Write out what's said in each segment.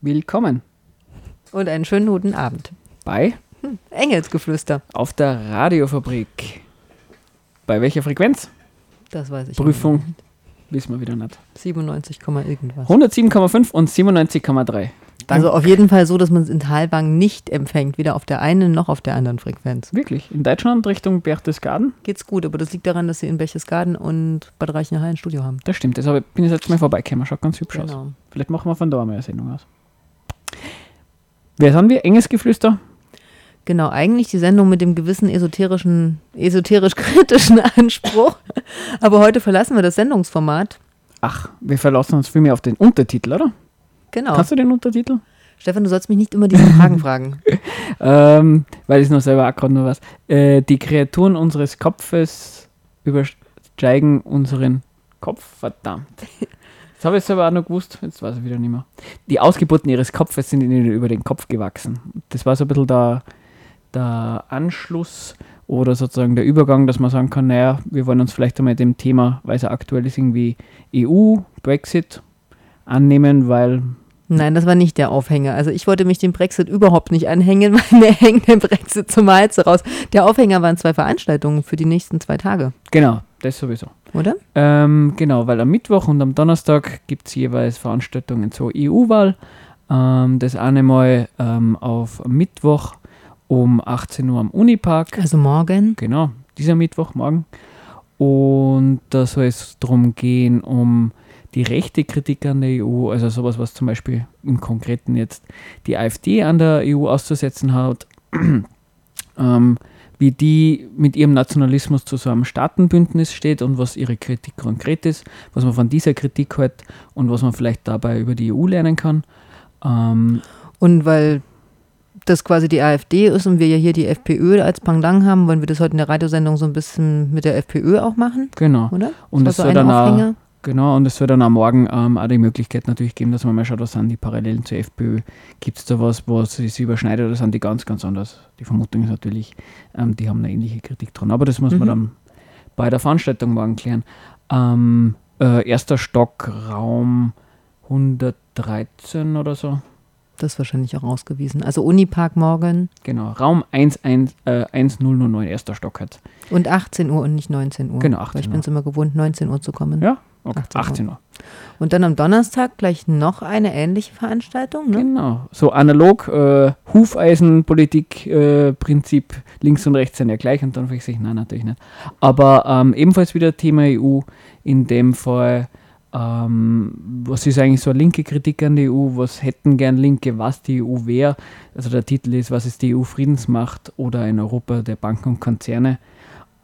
Willkommen Und einen schönen guten Abend. bei Engelsgeflüster. auf der Radiofabrik. Bei welcher Frequenz? Das weiß ich. Prüfung wissen wir wieder nicht. 97, Komma irgendwas. 107,5 und 97,3. Also auf jeden Fall so, dass man es in Talbang nicht empfängt. Weder auf der einen noch auf der anderen Frequenz. Wirklich, in Deutschland Richtung Berchtesgaden? Geht's gut, aber das liegt daran, dass sie in Berchtesgaden und Bad Reichenhall ein Studio haben. Das stimmt, ich- bin ich jetzt mal vorbeigekommen, schaut ganz hübsch aus. Genau. Vielleicht machen wir von da mal eine Sendung aus. Wer sind wir? Enges Geflüster? Genau, eigentlich die Sendung mit dem gewissen esoterischen, esoterisch-kritischen Anspruch. Aber heute verlassen wir das Sendungsformat. Ach, wir verlassen uns viel mehr auf den Untertitel, oder? Genau. Kannst du den Untertitel? Stefan, du sollst mich nicht immer diese Fragen fragen. Ähm, weil ich noch selber auch gerade nur was. Äh, die Kreaturen unseres Kopfes übersteigen unseren Kopf. Verdammt. Das habe ich selber auch noch gewusst, jetzt weiß ich wieder nicht mehr. Die Ausgeburten ihres Kopfes sind ihnen über den Kopf gewachsen. Das war so ein bisschen der, der Anschluss oder sozusagen der Übergang, dass man sagen kann, naja, wir wollen uns vielleicht einmal dem Thema, weil es ja aktuell ist, irgendwie EU, Brexit annehmen, weil Nein, das war nicht der Aufhänger. Also ich wollte mich dem Brexit überhaupt nicht anhängen, weil mir hängt der Brexit zum Hals raus. Der Aufhänger waren zwei Veranstaltungen für die nächsten zwei Tage, genau, das sowieso. oder? Ähm, genau, weil am Mittwoch und am Donnerstag gibt es jeweils Veranstaltungen zur EU-Wahl. Ähm, das eine Mal ähm, auf Mittwoch um 18 Uhr am Unipark. Also morgen. Genau, dieser Mittwoch, morgen. Und da soll es darum gehen, um die rechte Kritik an der EU, also sowas, was zum Beispiel im Konkreten jetzt die AfD an der EU auszusetzen hat, ähm, wie die mit ihrem Nationalismus zu so einem Staatenbündnis steht und was ihre Kritik konkret ist, was man von dieser Kritik hält und was man vielleicht dabei über die EU lernen kann. Ähm, Und weil das quasi die AfD ist und wir ja hier die FPÖ als Pendant haben, wollen wir das heute in der Radiosendung so ein bisschen mit der FPÖ auch machen, genau. oder? Und Das es war soll dann auch. Genau, und es soll dann am Morgen ähm, auch die Möglichkeit natürlich geben, dass man mal schaut, was sind die Parallelen zur FPÖ. Gibt es da was, was sich überschneidet oder sind die ganz, ganz anders? Die Vermutung ist natürlich, ähm, die haben eine ähnliche Kritik dran. Aber das muss man Mhm. dann bei der Veranstaltung morgen klären. Ähm, äh, erster Stock, Raum 113 oder so. Das ist wahrscheinlich auch ausgewiesen. Also Unipark morgen Genau, Raum 11, äh, 1009, erster Stock halt. und 18 Uhr und nicht 19 Uhr. Genau, Weil 18 ich Uhr. bin es immer gewohnt, 19 Uhr zu kommen. Ja, okay. 18 Uhr. 18 Uhr. Und dann am Donnerstag gleich noch eine ähnliche Veranstaltung, ne? Genau, so analog, äh, Hufeisenpolitik, äh, Prinzip links und rechts sind ja gleich und dann ich sich, nein, natürlich nicht. Aber ähm, ebenfalls wieder Thema EU, in dem Fall, ähm, was ist eigentlich so eine linke Kritik an die EU, was hätten gern Linke, was die EU wäre. Also der Titel ist, was ist die EU Friedensmacht oder ein Europa der Banken und Konzerne.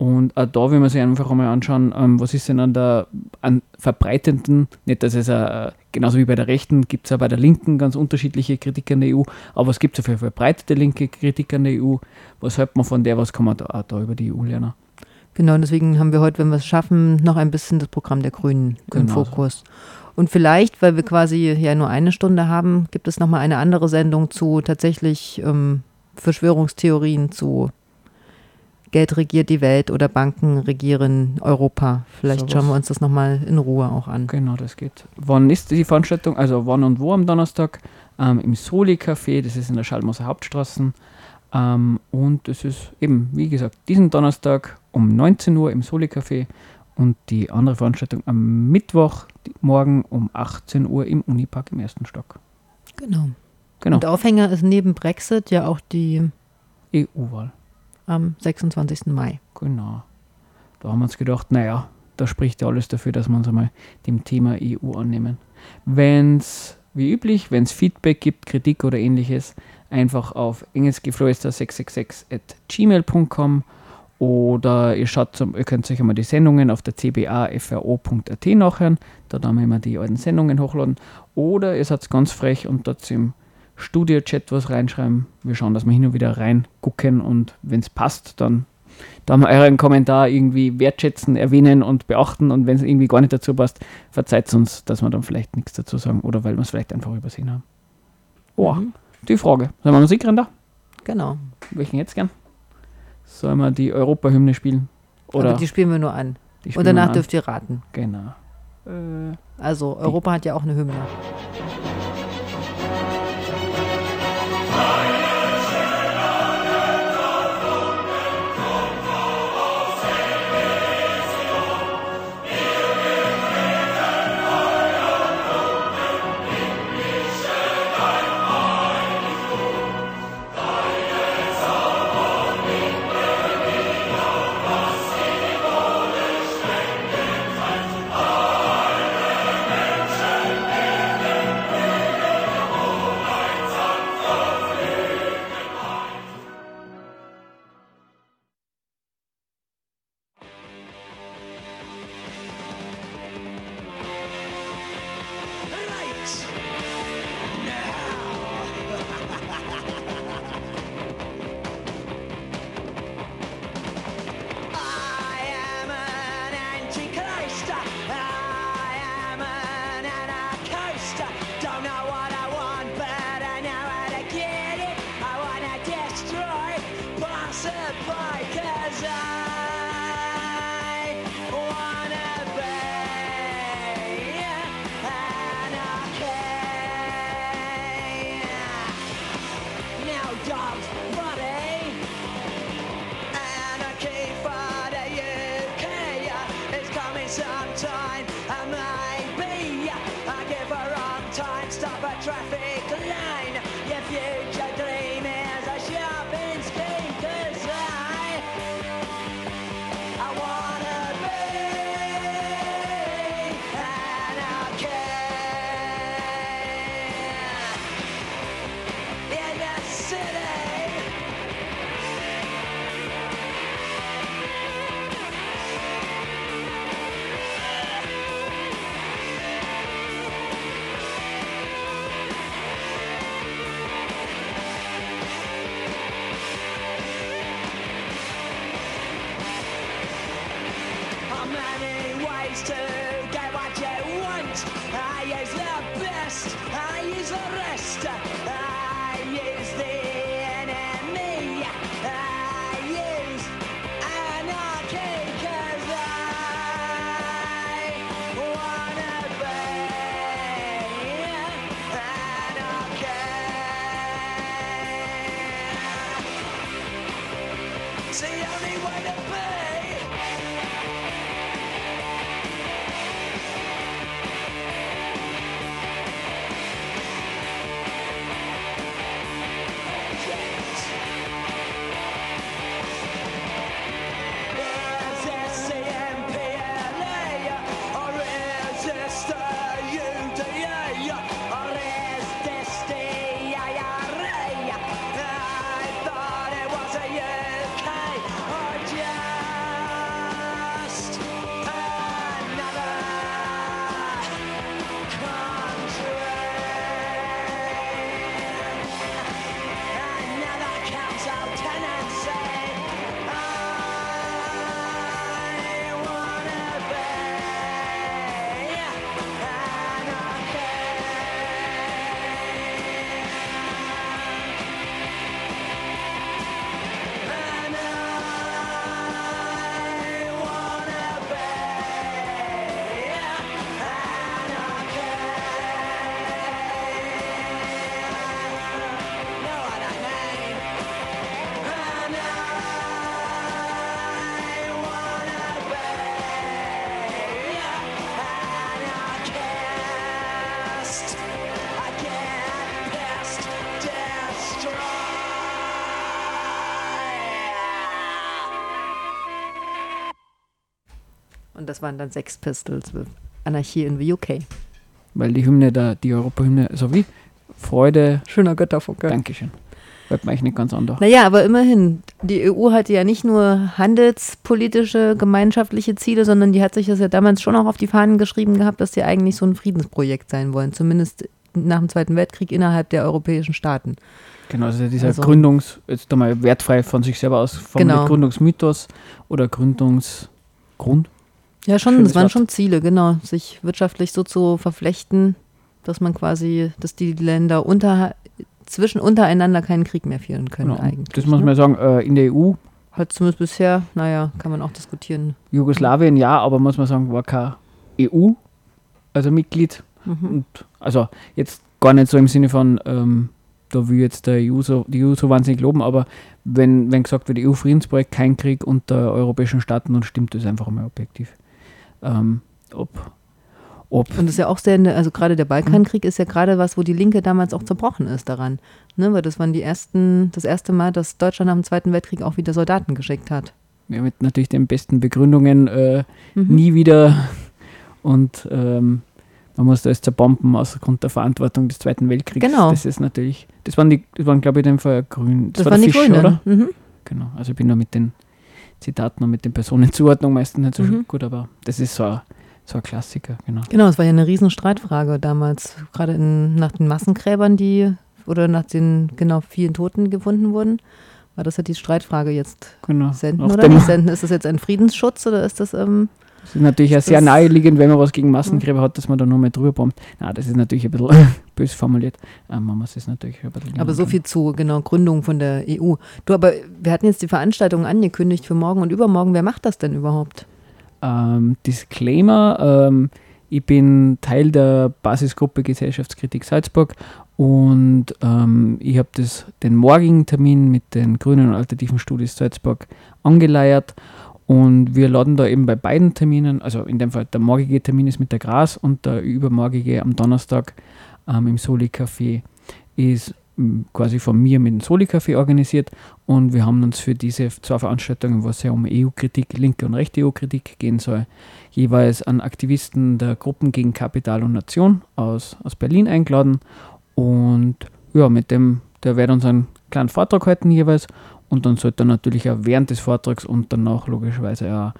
Und auch da will man sich einfach einmal anschauen, ähm, was ist denn an der an verbreitenden, nicht dass es äh, genauso wie bei der Rechten, gibt es auch bei der Linken ganz unterschiedliche Kritik an der EU, aber es gibt so viel verbreitete linke Kritik an der EU. Was hält man von der, was kann man da, da über die EU lernen? Genau, und deswegen haben wir heute, wenn wir es schaffen, noch ein bisschen das Programm der Grünen im Genau. Fokus. Und vielleicht, weil wir quasi ja nur eine Stunde haben, gibt es nochmal eine andere Sendung zu tatsächlich ähm, Verschwörungstheorien zu Geld regiert die Welt oder Banken regieren Europa. Vielleicht Sowas. schauen wir uns das nochmal in Ruhe auch an. Genau, das geht. Wann ist die Veranstaltung? Also wann und wo am Donnerstag? Ähm, Im Soli Café, das ist in der Schallmoser Hauptstraße. Ähm, und es ist eben, wie gesagt, diesen Donnerstag um 19 Uhr im Soli Café und die andere Veranstaltung am Mittwoch morgen um 18 Uhr im Unipark im ersten Stock. Genau. Genau, Und Aufhänger ist neben Brexit ja auch die EU-Wahl. Am 26. Mai. Genau. Da haben wir uns gedacht, naja, da spricht ja alles dafür, dass wir uns einmal dem Thema EU annehmen. Wenn es, wie üblich, wenn es Feedback gibt, Kritik oder ähnliches, einfach auf engelsgeflüster666 at gmail.com oder ihr schaut zum, ihr könnt euch einmal die Sendungen auf der cbafro.at nachhören, da haben wir immer die alten Sendungen hochladen. Oder ihr seid ganz frech und dort im Studio-Chat was reinschreiben. Wir schauen, dass wir hin und wieder reingucken und wenn es passt, dann, da mal euren Kommentar irgendwie wertschätzen, erwähnen und beachten und wenn es irgendwie gar nicht dazu passt, verzeiht es uns, dass wir dann vielleicht nichts dazu sagen oder weil wir es vielleicht einfach übersehen haben. Boah, mhm. die Frage. Sollen wir Musik da? Genau. Welchen jetzt gern? Sollen wir die Europa-Hymne spielen? Oder Aber die spielen wir nur an. Und danach dürft ihr raten. Genau. Äh, also, Europa die. hat ja auch eine Hymne. das waren dann sechs Pistols with Anarchie in the UK. Weil die Hymne da, die Europahymne sowie Freude. Schöner Götterfunke. Dankeschön. Bleibt man eigentlich nicht ganz anders. Naja, aber immerhin, die EU hatte ja nicht nur handelspolitische, gemeinschaftliche Ziele, sondern die hat sich das ja damals schon auch auf die Fahnen geschrieben gehabt, dass sie eigentlich so ein Friedensprojekt sein wollen, zumindest nach dem Zweiten Weltkrieg innerhalb der europäischen Staaten. Genau, also dieser also, Gründungs, jetzt einmal wertfrei von sich selber aus, vom genau. Gründungsmythos oder Gründungsgrund. Ja, schon, das waren schon Ziele, genau, sich wirtschaftlich so zu verflechten, dass man quasi, dass die Länder unter, zwischen untereinander keinen Krieg mehr führen können genau. eigentlich. Das muss man ne? sagen, äh, in der EU. Hat zumindest bisher, naja, kann man auch diskutieren. Jugoslawien ja, aber muss man sagen, war kein EU, also Mitglied. Mhm. Und, also jetzt gar nicht so im Sinne von, ähm, da will jetzt der EU so, die EU so wahnsinnig loben, aber wenn, wenn gesagt wird, EU-Friedensprojekt, kein Krieg unter europäischen Staaten, dann stimmt das einfach mal objektiv. Ähm, ob, ob Und das ist ja auch sehr, ne- also gerade der Balkankrieg ist ja gerade was, wo die Linke damals auch zerbrochen ist daran. Ne? Weil das waren die ersten, das erste Mal, dass Deutschland nach dem Zweiten Weltkrieg auch wieder Soldaten geschickt hat. ja, mit natürlich den besten Begründungen äh, Mhm. nie wieder und ähm, man muss das zerbomben aus Grund der Verantwortung des Zweiten Weltkriegs. Genau. Das ist natürlich, das waren die, das waren glaube ich in dem Fall grün. Das, war waren die Fisch, Grünen. oder? Mhm. Genau. Also ich bin da mit den Zitaten und mit den Personenzuordnungen meistens nicht so Mhm. gut, aber das ist so ein, so ein Klassiker, genau. Genau, es war ja eine riesen Streitfrage damals, gerade in, nach den Massenkräbern, die oder nach den genau vielen Toten gefunden wurden. War das ja die Streitfrage jetzt genau. senden Auch oder nicht senden? Ist das jetzt ein Friedensschutz oder ist das ähm, Das ist natürlich auch sehr naheliegend, wenn man was gegen Massengräber hat, dass man da nur mal drüber bombt. Na, das ist natürlich ein bisschen bös formuliert. Ähm, man muss es natürlich ein bisschen Aber so viel zu genau Gründung von der EU. Du, aber wir hatten jetzt die Veranstaltung angekündigt für morgen und übermorgen. Wer macht das denn überhaupt? Ähm, Disclaimer, ähm, ich bin Teil der Basisgruppe Gesellschaftskritik Salzburg und ähm, ich habe den morgigen Termin mit den Grünen und Alternativen Studis Salzburg angeleiert und wir laden da eben bei beiden Terminen, also in dem Fall der morgige Termin ist mit der Gras und der übermorgige am Donnerstag ähm, im Soli Café ist m, quasi von mir mit dem Soli Café organisiert und wir haben uns für diese zwei Veranstaltungen, wo es ja um EU-Kritik, linke und rechte EU-Kritik gehen soll, jeweils an Aktivisten der Gruppen gegen Kapital und Nation aus, aus Berlin eingeladen. Und ja, mit dem, der wird uns einen kleinen Vortrag halten jeweils. Und dann sollte natürlich auch während des Vortrags und danach logischerweise auch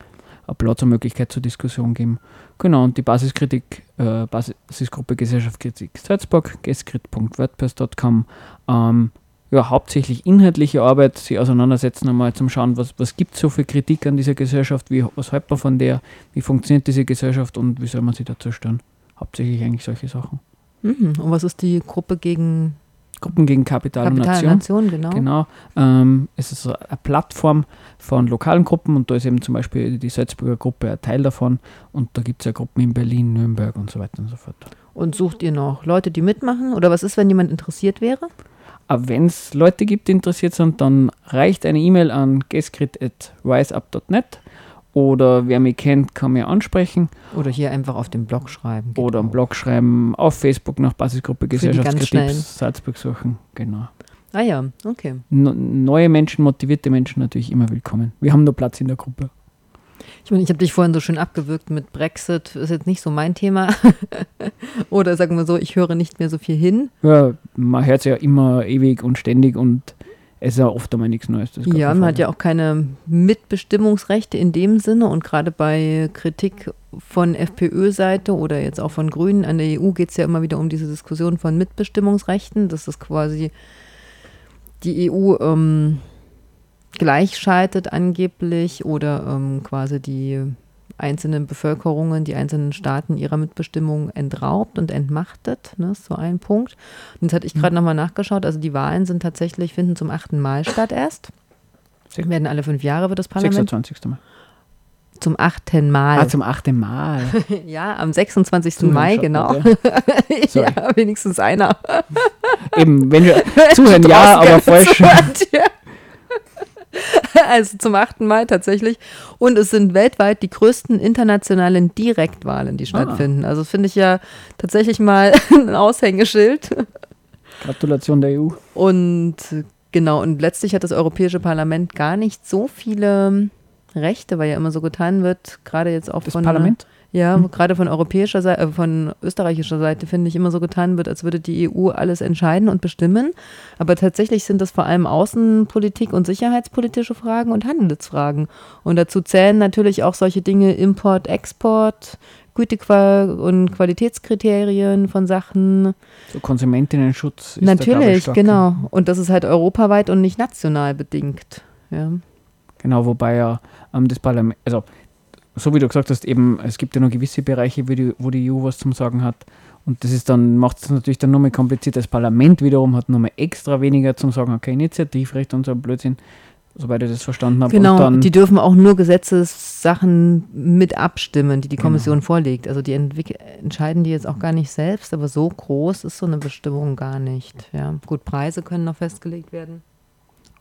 eine Platz und Möglichkeit zur Diskussion geben. Genau, und die Basiskritik, äh, Basisgruppe Gesellschaftskritik Salzburg, geskrit.wordpress.com, ähm, ja, hauptsächlich inhaltliche Arbeit, sich auseinandersetzen, einmal zum Schauen, was, was gibt es so für Kritik an dieser Gesellschaft, wie, was hält man von der, wie funktioniert diese Gesellschaft und wie soll man sie dazu stellen. Hauptsächlich eigentlich solche Sachen. Mhm. Und was ist die Gruppe gegen Gruppen gegen Kapital, Kapital und Nation. Nation? Genau. Genau. Ähm, es ist eine Plattform von lokalen Gruppen und da ist eben zum Beispiel die Salzburger Gruppe ein Teil davon und da gibt es ja Gruppen in Berlin, Nürnberg und so weiter und so fort. Und sucht ihr noch Leute, die mitmachen? Oder was ist, wenn jemand interessiert wäre? Aber wenn es Leute gibt, die interessiert sind, dann reicht eine E-Mail an geskrit.riseup.net oder wer mich kennt, kann mir ansprechen Oder hier einfach auf dem Blog schreiben. Geht oder am auch. Blog schreiben, auf Facebook nach Basisgruppe Gesellschaftskritik. Salzburg suchen. Genau. Ah ja, okay. No, neue Menschen, motivierte Menschen natürlich immer willkommen. Wir haben nur Platz in der Gruppe. Ich meine, ich habe dich vorhin so schön abgewürgt mit Brexit, ist jetzt nicht so mein Thema. Oder sagen wir so, ich höre nicht mehr so viel hin. Ja, man hört es ja immer ewig und ständig und es ist ja oft einmal nichts Neues. Ja, man hat ja auch keine Mitbestimmungsrechte in dem Sinne und gerade bei Kritik von FPÖ-Seite oder jetzt auch von Grünen an der EU geht es ja immer wieder um diese Diskussion von Mitbestimmungsrechten, dass das quasi die EU ähm, gleichschaltet angeblich oder ähm, quasi die einzelnen Bevölkerungen, die einzelnen Staaten ihrer Mitbestimmung entraubt und entmachtet. Ne, ist so ein Punkt. Und jetzt hatte ich gerade nochmal nachgeschaut, also die Wahlen sind tatsächlich, finden zum achten Mal statt erst. Sech- Werden alle fünf Jahre wird das Parlament 26. Mal. zum achten Mal. Ah, zum achten Mal. ja, am 26. Zuhören Mai, genau. ja, wenigstens einer. Eben, wenn wir zuhören, ja, aber falsch. zuhört, ja. Also zum achten Mal tatsächlich. Und es sind weltweit die größten internationalen Direktwahlen, die stattfinden. Also das finde ich ja tatsächlich mal ein Aushängeschild. Gratulation der EU. Und genau, und letztlich hat das Europäische Parlament gar nicht so viele Rechte, weil ja immer so getan wird, gerade jetzt auch Das von Parlament? Ja, Hm. gerade von europäischer Seite, äh, von österreichischer Seite finde ich immer so getan wird, als würde die EU alles entscheiden und bestimmen. Aber tatsächlich sind das vor allem Außenpolitik und sicherheitspolitische Fragen und Handelsfragen. Und dazu zählen natürlich auch solche Dinge Import, Export, Gütequal- und Qualitätskriterien von Sachen. So Konsumentinnenschutz. ist da, glaube ich, natürlich, genau. Und das ist halt europaweit und nicht national bedingt. Ja. Genau, wobei ja ähm, das Parlament, also so wie du gesagt hast, eben, es gibt ja noch gewisse Bereiche, wo die, wo die EU was zum Sagen hat. Und das ist dann, macht es natürlich dann nochmal kompliziert. Das Parlament wiederum hat nochmal extra weniger zum Sagen, okay, Initiativrecht und so Blödsinn. soweit ich das verstanden habe. Genau, die dürfen auch nur Gesetzessachen mit abstimmen, die die Genau. Kommission vorlegt. Also die entwick- entscheiden die jetzt auch gar nicht selbst, aber so groß ist so eine Bestimmung gar nicht. Ja, gut, Preise können noch festgelegt werden.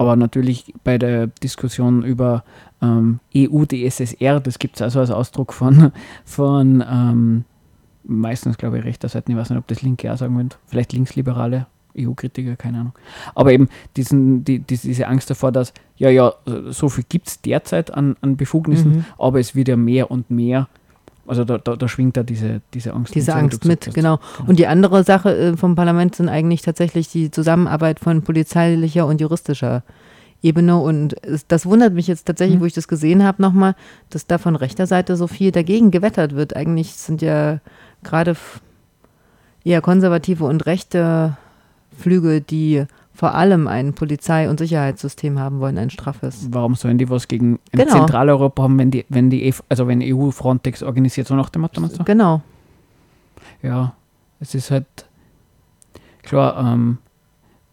Aber natürlich bei der Diskussion über ähm, EU-DSSR, das gibt es also als Ausdruck von, von ähm, meistens, glaube ich, rechter Seiten, ich weiß nicht, ob das Linke auch sagen wollen, vielleicht Linksliberale, EU-Kritiker, keine Ahnung. Aber eben diesen, die, die, diese Angst davor, dass, ja, ja, so viel gibt es derzeit an, an Befugnissen, Mhm. aber es wird ja mehr und mehr. Also da, da, da schwingt da diese, diese Angst. Diese Angst mit, hast. genau. Und die andere Sache äh, vom Parlament sind eigentlich tatsächlich die Zusammenarbeit von polizeilicher und juristischer Ebene. Und das wundert mich jetzt tatsächlich, Mhm. wo ich das gesehen habe, nochmal, dass da von rechter Seite so viel dagegen gewettert wird. Eigentlich sind ja gerade eher konservative und rechte Flüge, die vor allem ein Polizei- und Sicherheitssystem haben wollen, ein straffes. Warum sollen die was gegen Genau. Zentraleuropa haben, wenn die, wenn die, also wenn EU Frontex organisiert, so nach dem Motto? du? Genau. Ja, es ist halt klar, ähm,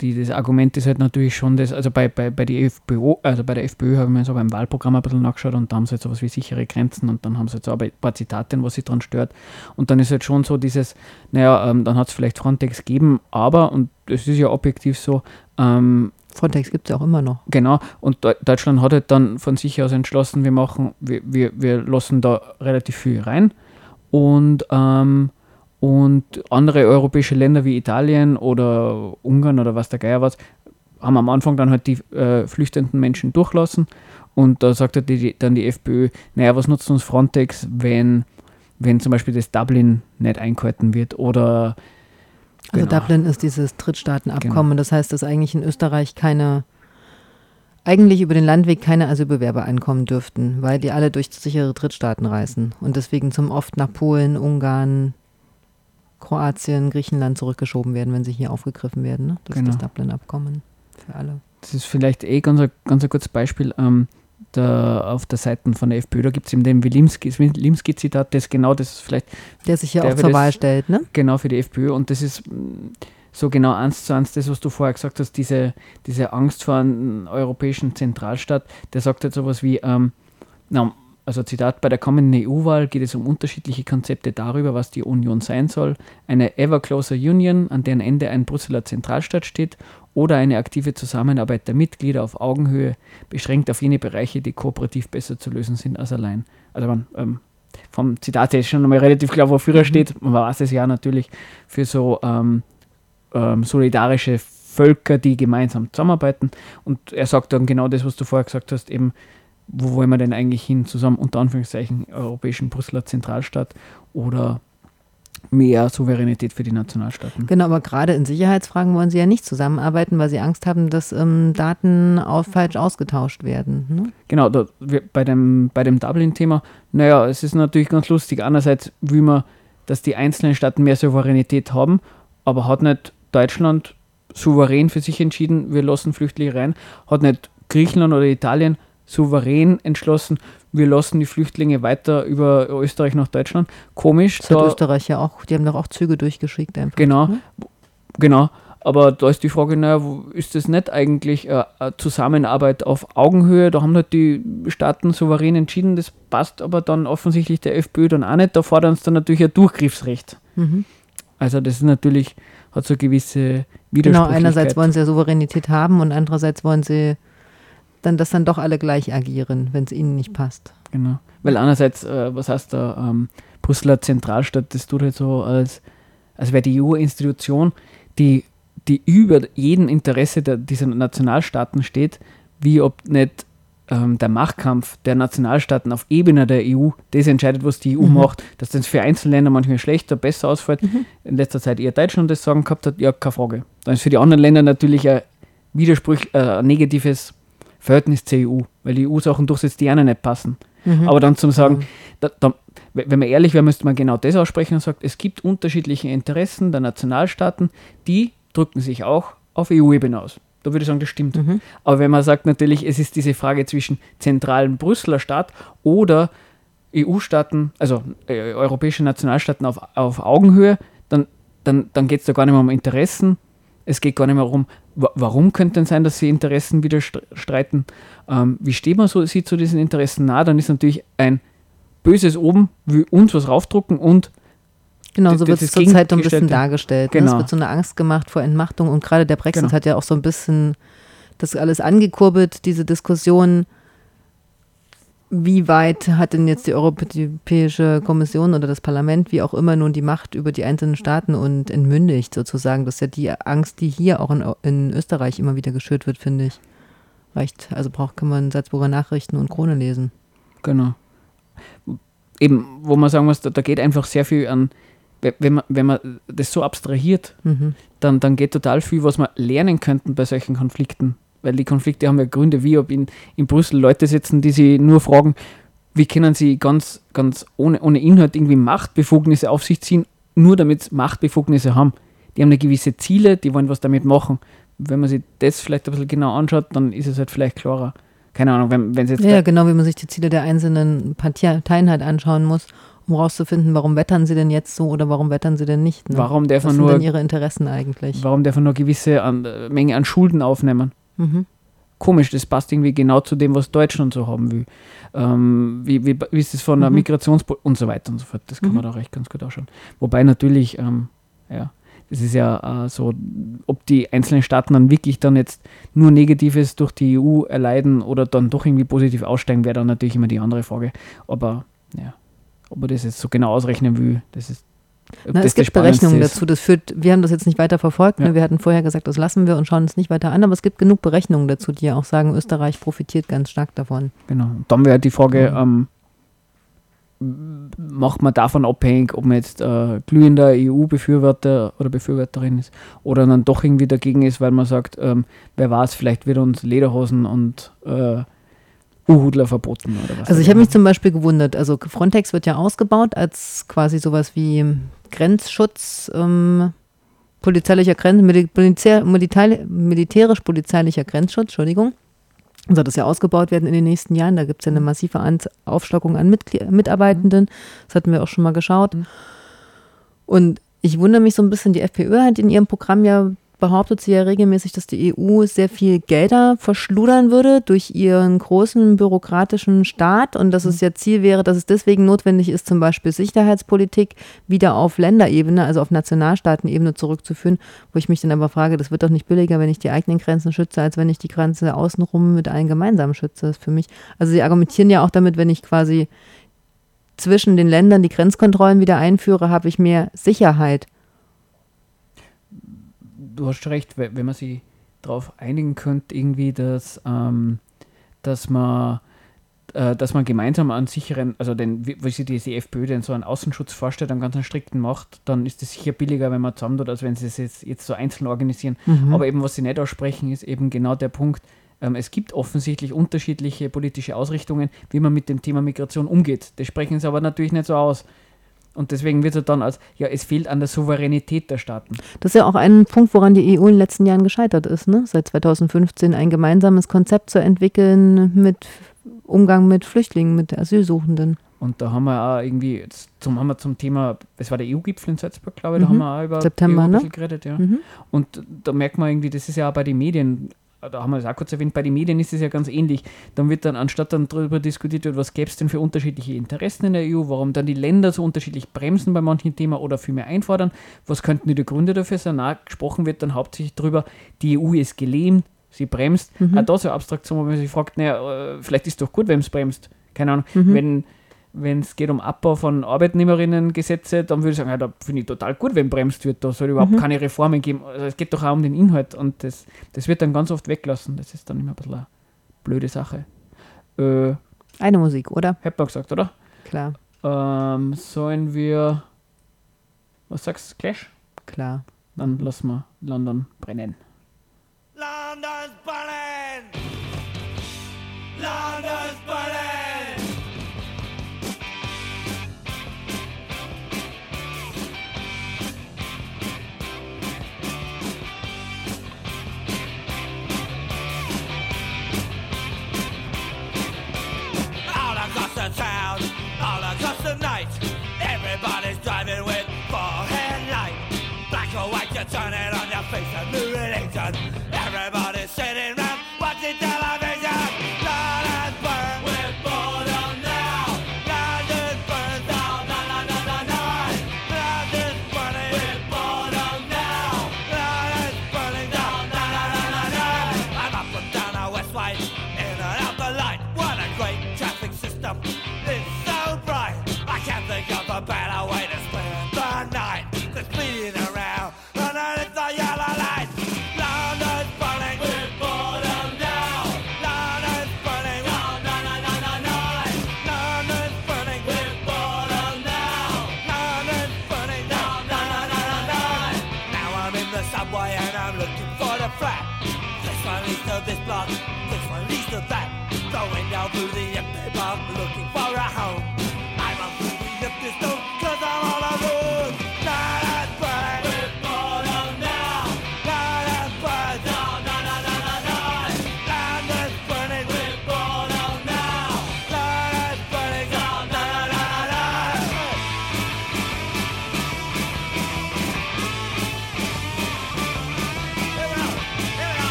die, das Argument ist halt natürlich schon das, also bei, bei, bei, die FPÖ, also bei der FPÖ habe ich mir so beim Wahlprogramm ein bisschen nachgeschaut und da haben sie jetzt sowas wie sichere Grenzen und dann haben sie jetzt auch ein paar Zitate, was sie dran stört. Und dann ist halt schon so dieses, naja, ähm, dann hat es vielleicht Frontex gegeben, aber, und das ist ja objektiv so, ähm, Frontex gibt es ja auch immer noch. Genau, und Deu- Deutschland hat halt dann von sich aus entschlossen, wir machen, wir, wir, wir lassen da relativ viel rein. Und, ähm, und andere europäische Länder wie Italien oder Ungarn oder was der Geier was, haben am Anfang dann halt die äh, flüchtenden Menschen durchlassen. Und da sagt halt die, die, dann die FPÖ, naja, was nutzt uns Frontex, wenn, wenn zum Beispiel das Dublin nicht eingehalten wird oder Also Genau. Dublin ist dieses Drittstaatenabkommen. Das heißt, dass eigentlich in Österreich keine, eigentlich über den Landweg keine Asylbewerber einkommen dürften, weil die alle durch sichere Drittstaaten reisen und deswegen zum oft nach Polen, Ungarn, Kroatien, Griechenland zurückgeschoben werden, wenn sie hier aufgegriffen werden. Ne? Das Genau. ist das Dublin-Abkommen für alle. Das ist vielleicht eh ganz ein, ganz ein kurzes Beispiel. Ähm, da auf der Seite von der FPÖ, da gibt es eben den Wilimski-Zitat, das genau das ist vielleicht Der sich hier Der auch zur Wahl stellt, ne? genau für die FPÖ und das ist mm, so genau eins zu eins das, was du vorher gesagt hast, diese, diese Angst vor einem europäischen Zentralstaat, der sagt halt sowas wie, ähm, na, also Zitat, bei der kommenden EU-Wahl geht es um unterschiedliche Konzepte darüber, was die Union sein soll. Eine ever closer Union, an deren Ende ein Brüsseler Zentralstaat steht, oder eine aktive Zusammenarbeit der Mitglieder auf Augenhöhe, beschränkt auf jene Bereiche, die kooperativ besser zu lösen sind als allein. Also man, ähm, vom Zitat her ist schon einmal relativ klar, wofür er steht. Man weiß es ja natürlich für so ähm, ähm, solidarische Völker, die gemeinsam zusammenarbeiten. Und er sagt dann genau das, was du vorher gesagt hast, eben, wo wollen wir denn eigentlich hin zusammen, unter Anführungszeichen, europäischen Brüsseler Zentralstaat oder mehr Souveränität für die Nationalstaaten. Genau, aber gerade in Sicherheitsfragen wollen sie ja nicht zusammenarbeiten, weil sie Angst haben, dass ähm, Daten auch falsch ausgetauscht werden. Ne? Genau, da, wir, bei dem, bei dem Dublin-Thema, naja, es ist natürlich ganz lustig. Einerseits will man, dass die einzelnen Staaten mehr Souveränität haben, aber hat nicht Deutschland souverän für sich entschieden, wir lassen Flüchtlinge rein, hat nicht Griechenland oder Italien souverän entschlossen, wir lassen die Flüchtlinge weiter über Österreich nach Deutschland. Komisch. Das hat Österreich ja auch, die haben doch auch Züge durchgeschickt einfach. Genau, ne? genau. Aber da ist die Frage, naja, wo- ist das nicht eigentlich äh, eine Zusammenarbeit auf Augenhöhe? Da haben halt die Staaten souverän entschieden, das passt aber dann offensichtlich der FPÖ dann auch nicht. Da fordern sie dann natürlich ein Durchgriffsrecht. Mhm. Also das ist natürlich, hat so gewisse Genau, Widersprüchlichkeit. einerseits wollen sie ja Souveränität haben und andererseits wollen sie dann, dass dann doch alle gleich agieren, wenn es ihnen nicht passt. Genau. Weil einerseits, äh, was heißt da, ähm, Brüsseler Zentralstaat, das tut halt so, als, als wäre die EU-Institution, die, die über jedem Interesse der, dieser Nationalstaaten steht, wie ob nicht ähm, der Machtkampf der Nationalstaaten auf Ebene der EU das entscheidet, was die EU Mhm. macht, dass das für Einzelländer manchmal schlechter, besser ausfällt. In letzter Zeit eher Deutschland das Sagen gehabt hat, ja, keine Frage. Dann ist für die anderen Länder natürlich ein Widerspruch, äh, ein negatives Verhältnis zur EU, weil die EU-Sachen durchsetzt, die ihnen nicht passen. Mhm. Aber dann zum Sagen, Mhm. da, da, wenn man ehrlich wäre, müsste man genau das aussprechen und sagt, es gibt unterschiedliche Interessen der Nationalstaaten, die drücken sich auch auf EU-Ebene aus. Da würde ich sagen, das stimmt. Mhm. Aber wenn man sagt natürlich, es ist diese Frage zwischen zentralen Brüsseler Staat oder EU-Staaten, also äh, europäische Nationalstaaten auf, auf Augenhöhe, dann, dann, dann geht es da gar nicht mehr um Interessen. Es geht gar nicht mehr darum, warum könnte denn sein, dass sie Interessen wieder st- streiten? Ähm, wie steht man so, sie zu diesen Interessen nah? Dann ist natürlich ein böses Oben, will uns was raufdrucken und Genau, so wird es ist zurzeit so ein bisschen dargestellt. Ne? Genau. Es wird so eine Angst gemacht vor Entmachtung und gerade der Brexit Genau. hat ja auch so ein bisschen das alles angekurbelt, diese Diskussion, wie weit hat denn jetzt die Europäische Kommission oder das Parlament, wie auch immer, nun die Macht über die einzelnen Staaten und entmündigt sozusagen. Das ist ja die Angst, die hier auch in, in Österreich immer wieder geschürt wird, finde ich. Reicht, also braucht, kann man Salzburger Nachrichten und Krone lesen. Genau. Eben, wo man sagen muss, da, da geht einfach sehr viel an, we- wenn man, wenn man das so abstrahiert, Mhm. dann, dann geht total viel, was wir lernen könnten bei solchen Konflikten. Weil die Konflikte haben ja Gründe, wie ob in, in Brüssel Leute sitzen, die sich nur fragen, wie können sie ganz, ganz ohne, ohne Inhalt irgendwie Machtbefugnisse auf sich ziehen, nur damit sie Machtbefugnisse haben. Die haben eine gewisse Ziele, die wollen was damit machen. Wenn man sich das vielleicht ein bisschen genau anschaut, dann ist es halt vielleicht klarer. Keine Ahnung, wenn es jetzt Ja, genau, wie man sich die Ziele der einzelnen Parteien halt anschauen muss, um rauszufinden, warum wettern sie denn jetzt so oder warum wettern sie denn nicht. Ne? warum darf Was man sind nur denn ihre Interessen eigentlich? Warum darf er nur gewisse an, Menge an Schulden aufnehmen? Mhm. Komisch, das passt irgendwie genau zu dem, was Deutschland so haben will. Ähm, wie, wie, wie ist das von der Mhm. Migrationspolitik und so weiter und so fort. Das kann man Mhm. da recht ganz gut ausschauen. Wobei natürlich, ähm, ja, das ist ja äh, so, ob die einzelnen Staaten dann wirklich dann jetzt nur Negatives durch die EU erleiden oder dann doch irgendwie positiv aussteigen, wäre dann natürlich immer die andere Frage. Aber ja, ob man das jetzt so genau ausrechnen will, das ist. Na, es gibt Berechnungen ist. dazu. Das führt, wir haben das jetzt nicht weiter verfolgt. Ja. Ne? Wir hatten vorher gesagt, das lassen wir und schauen es nicht weiter an, aber es gibt genug Berechnungen dazu, die ja auch sagen, Österreich profitiert ganz stark davon. Genau. Und dann wäre die Frage, Mhm. ähm, macht man davon abhängig, ob man jetzt äh, glühender EU-Befürworter oder Befürworterin ist oder dann doch irgendwie dagegen ist, weil man sagt, ähm, wer weiß, vielleicht wird uns Lederhosen und äh, U-Hudler verboten oder was. Also ich habe mich zum Beispiel gewundert, also Frontex wird ja ausgebaut als quasi sowas wie Grenzschutz, ähm, polizeilicher Grenz, Militär, Militär, militärisch-polizeilicher Grenzschutz, Entschuldigung. Soll das ja ausgebaut werden in den nächsten Jahren. Da gibt es ja eine massive An Aufstockung an Mitkle Mitarbeitenden. Das hatten wir auch schon mal geschaut. Mhm. Und ich wundere mich so ein bisschen, die FPÖ hat in ihrem Programm ja behauptet sie ja regelmäßig, dass die EU sehr viel Gelder verschludern würde durch ihren großen bürokratischen Staat und dass es ja Ziel wäre, dass es deswegen notwendig ist, zum Beispiel Sicherheitspolitik wieder auf Länderebene, also auf Nationalstaatenebene zurückzuführen, wo ich mich dann aber frage, das wird doch nicht billiger, wenn ich die eigenen Grenzen schütze, als wenn ich die Grenze außenrum mit allen gemeinsam schütze. Das ist für mich, also sie argumentieren ja auch damit, wenn ich quasi zwischen den Ländern die Grenzkontrollen wieder einführe, habe ich mehr Sicherheit. Du hast recht, we- wenn man sich darauf einigen könnte, irgendwie, dass, ähm, dass man äh, dass man gemeinsam einen sicheren, also den, wie wie sich die FPÖ denn so einen Außenschutz vorstellt, einen ganz strikten macht, dann ist es sicher billiger, wenn man zusammen tut, als wenn sie es jetzt, jetzt so einzeln organisieren. Mhm. Aber eben, was sie nicht aussprechen, ist eben genau der Punkt, ähm, es gibt offensichtlich unterschiedliche politische Ausrichtungen, wie man mit dem Thema Migration umgeht. Das sprechen sie aber natürlich nicht so aus. Und deswegen wird es dann als, ja, es fehlt an der Souveränität der Staaten. Das ist ja auch ein Punkt, woran die EU in den letzten Jahren gescheitert ist. Ne? Seit 2015 ein gemeinsames Konzept zu entwickeln mit Umgang mit Flüchtlingen, mit Asylsuchenden. Und da haben wir auch irgendwie, jetzt zum, haben wir zum Thema, es war der EU-Gipfel in Salzburg, glaube ich, da Mhm. haben wir auch über September, EU ein ne? bisschen geredet, ja. Mhm. Und da merkt man irgendwie, das ist ja auch bei den Medien, da haben wir das auch kurz erwähnt, bei den Medien ist es ja ganz ähnlich. Dann wird dann, anstatt dann darüber diskutiert wird, was gäbe es denn für unterschiedliche Interessen in der EU, warum dann die Länder so unterschiedlich bremsen bei manchen Themen oder viel mehr einfordern, was könnten die Gründe dafür sein? Na, gesprochen wird dann hauptsächlich darüber, die EU ist gelähmt, sie bremst. Mhm. Auch da so Abstraktion, wo man sich fragt, naja, äh, vielleicht ist doch gut, wenn es bremst. Keine Ahnung, Mhm. wenn wenn es geht um Abbau von Arbeitnehmerinnengesetze, dann würde ich sagen, ja, da finde ich total gut, wenn bremst wird. Da soll überhaupt Mhm. keine Reformen geben. Also es geht doch auch um den Inhalt und das, das wird dann ganz oft weglassen. Das ist dann immer ein bisschen eine blöde Sache. Äh, Eine Musik, oder? hätte man gesagt, oder? Klar, Ähm, sollen wir, was sagst du, Clash? klar. Dann lassen wir London brennen. London's burning! London's burning! The night, everybody's driving with four light. Black or white, you turn it on your face and new religion. Every sitting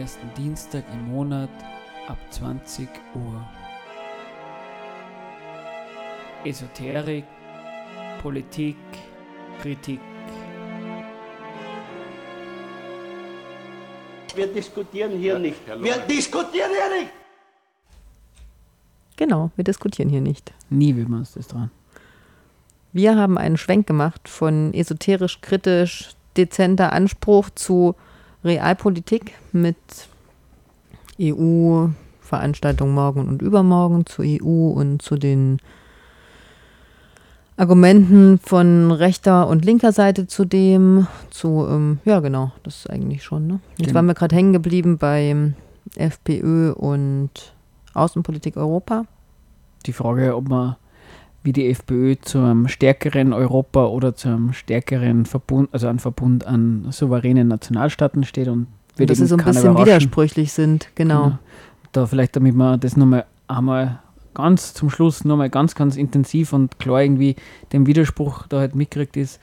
ersten Dienstag im Monat ab 20 Uhr. Esoterik, Politik, Kritik. Wir diskutieren hier nicht. Wir diskutieren hier nicht! Genau, wir diskutieren hier nicht. Nie will man uns das dran. Wir haben einen Schwenk gemacht von esoterisch, kritisch, dezenter Anspruch zu Realpolitik mit EU-Veranstaltungen morgen und übermorgen, zur EU und zu den Argumenten von rechter und linker Seite zu dem, zu, ähm, ja genau, das ist eigentlich schon, ne? Jetzt waren wir gerade hängen geblieben bei FPÖ und Außenpolitik Europa. Die Frage, ob man wie die FPÖ zu einem stärkeren Europa oder zu einem stärkeren Verbund, also einem Verbund an souveränen Nationalstaaten steht und wird dass eben sie so ein bisschen widersprüchlich sind, genau. Da vielleicht, damit man das nochmal einmal ganz zum Schluss nochmal ganz, ganz intensiv und klar irgendwie den Widerspruch da halt mitkriegt ist.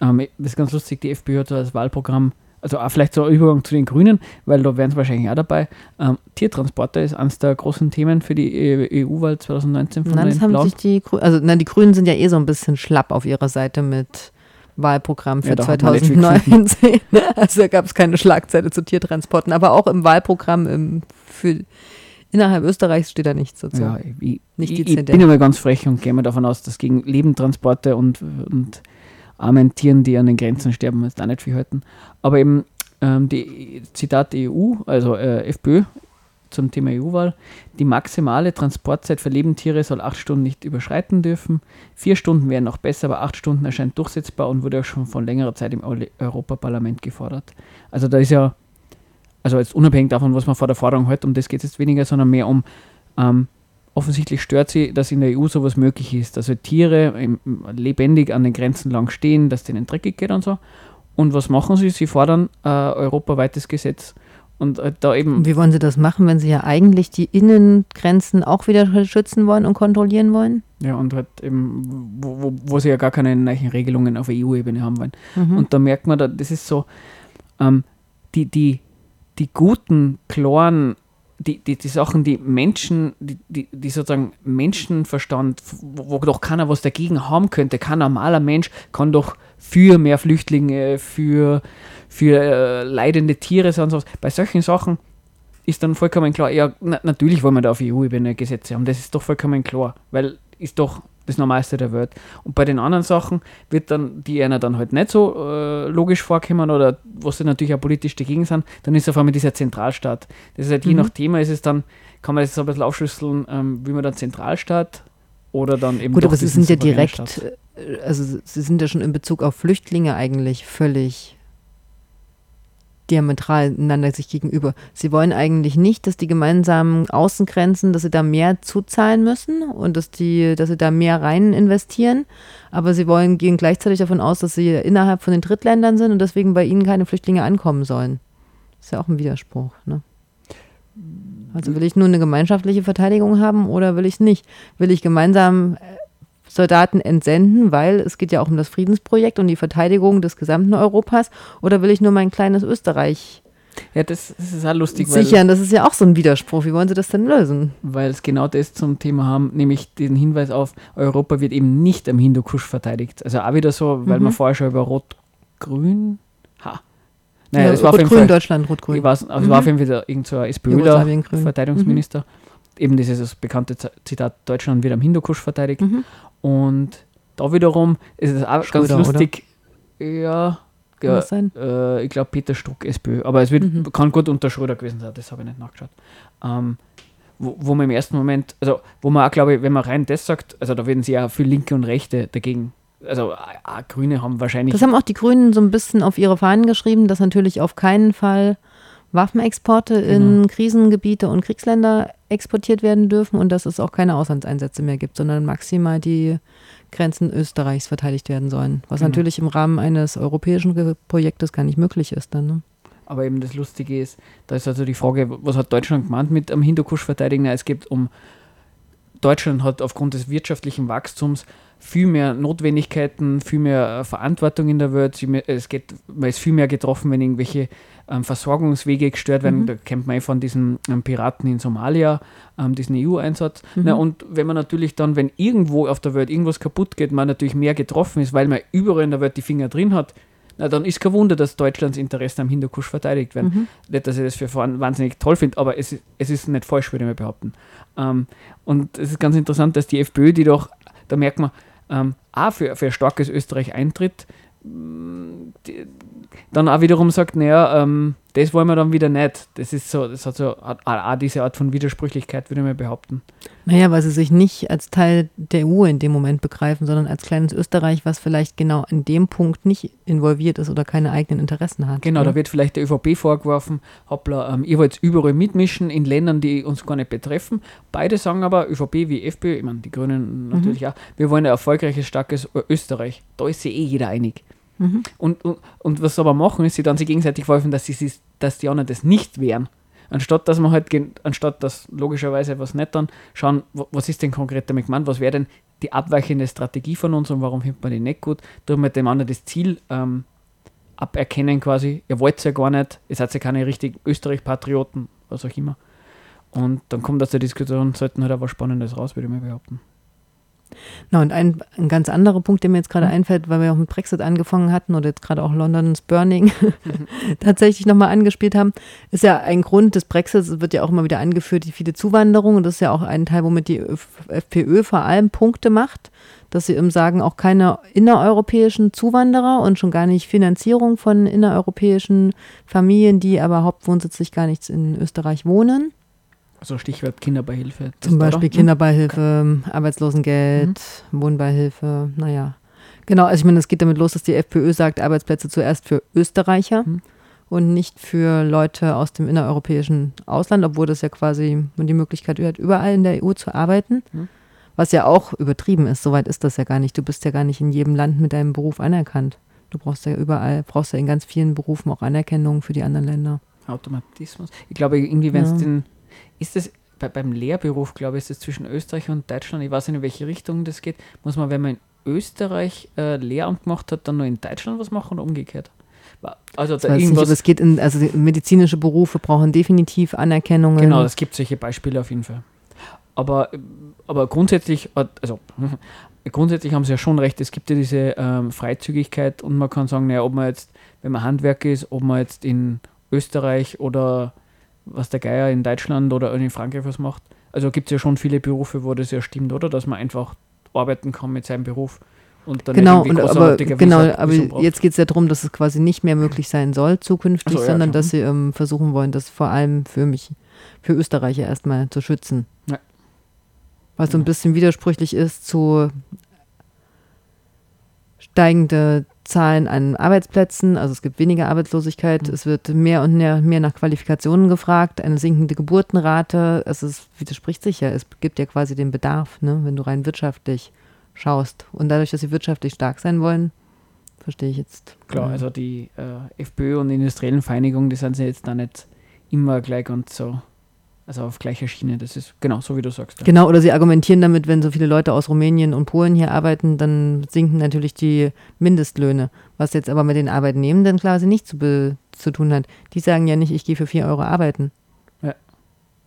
Ähm, das ist ganz lustig, die FPÖ hat so als Wahlprogramm, also auch vielleicht so ein Übergang zu den Grünen, weil da wären sie wahrscheinlich auch dabei. Ähm, Tiertransporter ist eines der großen Themen für die EU-Wahl 2019 von Nein, das haben sich die Grünen, also nein, die Grünen sind ja eh so ein bisschen schlapp auf ihrer Seite mit Wahlprogramm für Ja, da hat man nicht viel 2019. Also da gab es keine Schlagzeile zu Tiertransporten, aber auch im Wahlprogramm im, für innerhalb Österreichs steht da nichts dazu. Ja, ich, Nicht ich, ich bin immer ganz frech und gehe mal davon aus, dass gegen Lebendtransporte und, und armen Tieren, die an den Grenzen sterben, jetzt auch nicht viel halten. Aber eben ähm, die Zitat EU, also äh, FPÖ zum Thema EU-Wahl, die maximale Transportzeit für Lebendtiere soll acht Stunden nicht überschreiten dürfen. Vier Stunden wären noch besser, aber acht Stunden erscheint durchsetzbar und wurde auch schon von längerer Zeit im Euro- Europaparlament gefordert. Also da ist ja, also jetzt unabhängig davon, was man vor der Forderung hält, um das geht es jetzt weniger, sondern mehr um ähm, offensichtlich stört sie, dass in der EU sowas möglich ist, dass halt Tiere im, lebendig an den Grenzen lang stehen, dass denen dreckig geht und so. Und was machen sie? Sie fordern äh, europaweites Gesetz. Und äh, da eben, wie wollen sie das machen, wenn sie ja eigentlich die Innengrenzen auch wieder schützen wollen und kontrollieren wollen? ja, und halt eben, wo, wo, wo sie ja gar keine neuen Regelungen auf EU-Ebene haben wollen. Mhm. Und da merkt man, da, das ist so, ähm, die, die, die guten, klaren, die, die, die Sachen, die Menschen, die, die, die sozusagen Menschenverstand, wo, wo doch keiner was dagegen haben könnte, kein normaler Mensch kann doch für mehr Flüchtlinge, für, für äh, leidende Tiere sein und sowas. Bei solchen Sachen ist dann vollkommen klar, ja, na, natürlich wollen wir da auf EU-Ebene Gesetze haben, das ist doch vollkommen klar, weil ist doch das Normalste der Welt. Und bei den anderen Sachen wird dann, die einer dann halt nicht so äh, logisch vorkommen oder was sie natürlich auch politisch dagegen sind, dann ist auf einmal dieser Zentralstaat. Das ist halt je Mhm. nach Thema ist es dann, kann man das so ein bisschen aufschlüsseln, ähm, wie man dann Zentralstaat oder dann eben Gut, aber sie sind ja direkt, Staat. äh, also sie sind ja schon in Bezug auf Flüchtlinge eigentlich völlig diametral einander sich gegenüber. Sie wollen eigentlich nicht, dass die gemeinsamen Außengrenzen, dass sie da mehr zuzahlen müssen und dass die, dass sie da mehr rein investieren. Aber sie wollen, gehen gleichzeitig davon aus, dass sie innerhalb von den Drittländern sind und deswegen bei ihnen keine Flüchtlinge ankommen sollen. Ist ja auch ein Widerspruch, ne? Also will ich nur eine gemeinschaftliche Verteidigung haben oder will ich nicht? Will ich gemeinsam äh, Soldaten entsenden, weil es geht ja auch um das Friedensprojekt und die Verteidigung des gesamten Europas, oder will ich nur mein kleines Österreich Ja, das, das ist auch lustig, weil, sichern? Das ist ja auch so ein Widerspruch. Wie wollen sie das denn lösen? weil es genau das zum Thema haben, nämlich den Hinweis auf, Europa wird eben nicht am Hindukusch verteidigt. Also auch wieder so, weil Mhm. wir vorher schon über Rot-Grün, ha. Naja, Ja, das war auf jeden Rot-Grün, Deutschland, Rot-Grün. also Mhm. war auf jeden Fall wieder irgend so ein SPÖler Jugoslawien grün. Verteidigungsminister. Eben dieses bekannte Zitat, Deutschland wird am Hindukusch verteidigt. Mhm. Und da wiederum ist es auch Schröder, ganz lustig. Ja, Kann ja sein? äh, ich glaube Peter Struck, SPÖ. Aber es wird, Mhm. kann gut unter Schröder gewesen sein, das habe ich nicht nachgeschaut. Ähm, wo, wo man im ersten Moment, also wo man auch, glaube ich, wenn man rein das sagt, also da werden sie ja viel Linke und Rechte dagegen. Also auch, auch Grüne haben wahrscheinlich. Das haben auch die Grünen so ein bisschen auf ihre Fahnen geschrieben, dass natürlich auf keinen Fall Waffenexporte in Genau. Krisengebiete und Kriegsländer exportiert werden dürfen und dass es auch keine Auslandseinsätze mehr gibt, sondern maximal die Grenzen Österreichs verteidigt werden sollen. Was Genau. natürlich im Rahmen eines europäischen Projektes gar nicht möglich ist dann. Ne? Aber eben das Lustige ist, da ist also die Frage, was hat Deutschland gemeint mit am Hindukusch verteidigen? Es geht um, Deutschland hat aufgrund des wirtschaftlichen Wachstums viel mehr Notwendigkeiten, viel mehr äh, Verantwortung in der Welt. Es geht, man ist viel mehr getroffen, wenn irgendwelche ähm, Versorgungswege gestört werden. Mhm. Da kennt man eh von diesen ähm, Piraten in Somalia, ähm, diesen EU-Einsatz. Na, und wenn man natürlich dann, wenn irgendwo auf der Welt irgendwas kaputt geht, man natürlich mehr getroffen ist, weil man überall in der Welt die Finger drin hat, na, dann ist kein Wunder, dass Deutschlands Interessen am Hindukusch verteidigt werden. Nicht, dass ich das für wahnsinnig toll finde, aber es, ist- es ist nicht falsch, würde ich mal behaupten. Und es ist ganz interessant, dass die FPÖ, die doch, da merkt man, ähm, auch für, für starkes Österreich eintritt, mm, dann auch wiederum sagt, naja, ähm, das wollen wir dann wieder nicht. Das ist so, das hat so auch diese Art von Widersprüchlichkeit, würde ich mal behaupten. Naja, weil sie sich nicht als Teil der EU in dem Moment begreifen, sondern als kleines Österreich, was vielleicht genau in dem Punkt nicht involviert ist oder keine eigenen Interessen hat. Genau, ne? da wird vielleicht der ÖVP vorgeworfen, hoppla, ähm, ihr wollt überall mitmischen in Ländern, die uns gar nicht betreffen. Beide sagen aber, ÖVP wie FPÖ, ich meine, die Grünen natürlich auch, wir wollen ein erfolgreiches, starkes Österreich. Da ist sich eh jeder einig. Mhm. Und, und, und was sie aber machen, ist, sie dann sich gegenseitig vorwerfen, dass, sie, dass die anderen das nicht wären. Anstatt dass man halt, anstatt dass logischerweise was nicht dann schauen, wa- was ist denn konkret damit gemeint, was wäre denn die abweichende Strategie von uns und warum findet man die nicht gut, tun wir dem anderen das Ziel ähm, aberkennen quasi, ihr wollt ja gar nicht, ihr seid ja keine richtigen Österreich-Patrioten, was auch immer. Und dann kommt aus der Diskussion selten halt auch was Spannendes raus, würde ich mal behaupten. Na, und ein, ein ganz anderer Punkt, der mir jetzt gerade Mhm. einfällt, weil wir auch mit Brexit angefangen hatten oder jetzt gerade auch Londons Burning tatsächlich nochmal angespielt haben, ist ja ein Grund des Brexits, es wird ja auch immer wieder angeführt, die viele Zuwanderung und das ist ja auch ein Teil, womit die FPÖ vor allem Punkte macht, dass sie eben sagen, auch keine innereuropäischen Zuwanderer und schon gar nicht Finanzierung von innereuropäischen Familien, die aber hauptwohnsitzlich gar nichts in Österreich wohnen. Also Stichwort Kinderbeihilfe. Zum Beispiel oder? Kinderbeihilfe, Arbeitslosengeld, Wohnbeihilfe, naja. Genau, also ich meine, es geht damit los, dass die FPÖ sagt, Arbeitsplätze zuerst für Österreicher Mhm. und nicht für Leute aus dem innereuropäischen Ausland, obwohl das ja quasi die Möglichkeit hat, überall in der EU zu arbeiten. Mhm. Was ja auch übertrieben ist, soweit ist das ja gar nicht. Du bist ja gar nicht in jedem Land mit deinem Beruf anerkannt. Du brauchst ja überall, brauchst ja in ganz vielen Berufen auch Anerkennung für die anderen Länder. Automatismus. Ich glaube, irgendwie, wenn es Ja. den. Ist das bei, beim Lehrberuf, glaube ich, ist es zwischen Österreich und Deutschland, ich weiß nicht, in welche Richtung das geht, muss man, wenn man in Österreich äh, Lehramt gemacht hat, dann nur in Deutschland was machen oder umgekehrt? Also Das da ich nicht, irgendwas. aber es geht in, also medizinische Berufe brauchen definitiv Anerkennungen. Genau, es gibt solche Beispiele auf jeden Fall. Aber, aber grundsätzlich, also grundsätzlich haben sie ja schon recht, es gibt ja diese ähm, Freizügigkeit und man kann sagen, naja, ob man jetzt, wenn man Handwerker ist, ob man jetzt in Österreich oder was der Geier in Deutschland oder in Frankreich was macht. Also gibt es ja schon viele Berufe, wo das ja stimmt, oder? Dass man einfach arbeiten kann mit seinem Beruf und dann Genau, und, aber, genau, Visum- aber braucht. jetzt geht es ja darum, dass es quasi nicht mehr möglich sein soll zukünftig, so, ja, sondern klar. dass sie ähm, versuchen wollen, das vor allem für mich, für Österreicher erstmal zu schützen. Ja. Was so ein Genau. bisschen widersprüchlich ist zu steigende Zahlen an Arbeitsplätzen, also es gibt weniger Arbeitslosigkeit, Mhm. es wird mehr und mehr, mehr nach Qualifikationen gefragt, eine sinkende Geburtenrate, es ist, widerspricht sich ja, es gibt ja quasi den Bedarf, ne, wenn du rein wirtschaftlich schaust. Und dadurch, dass sie wirtschaftlich stark sein wollen, verstehe ich jetzt. Klar, äh, also die äh, FPÖ und die industriellen Vereinigungen, die sind ja jetzt da nicht immer gleich ganz so, also auf gleicher Schiene. Das ist genau so, wie du sagst. Ja. Genau, oder sie argumentieren damit, wenn so viele Leute aus Rumänien und Polen hier arbeiten, dann sinken natürlich die Mindestlöhne. Was jetzt aber mit den Arbeitnehmenden quasi nicht zu, zu tun hat. Die sagen ja nicht, ich gehe für 4 Euro arbeiten,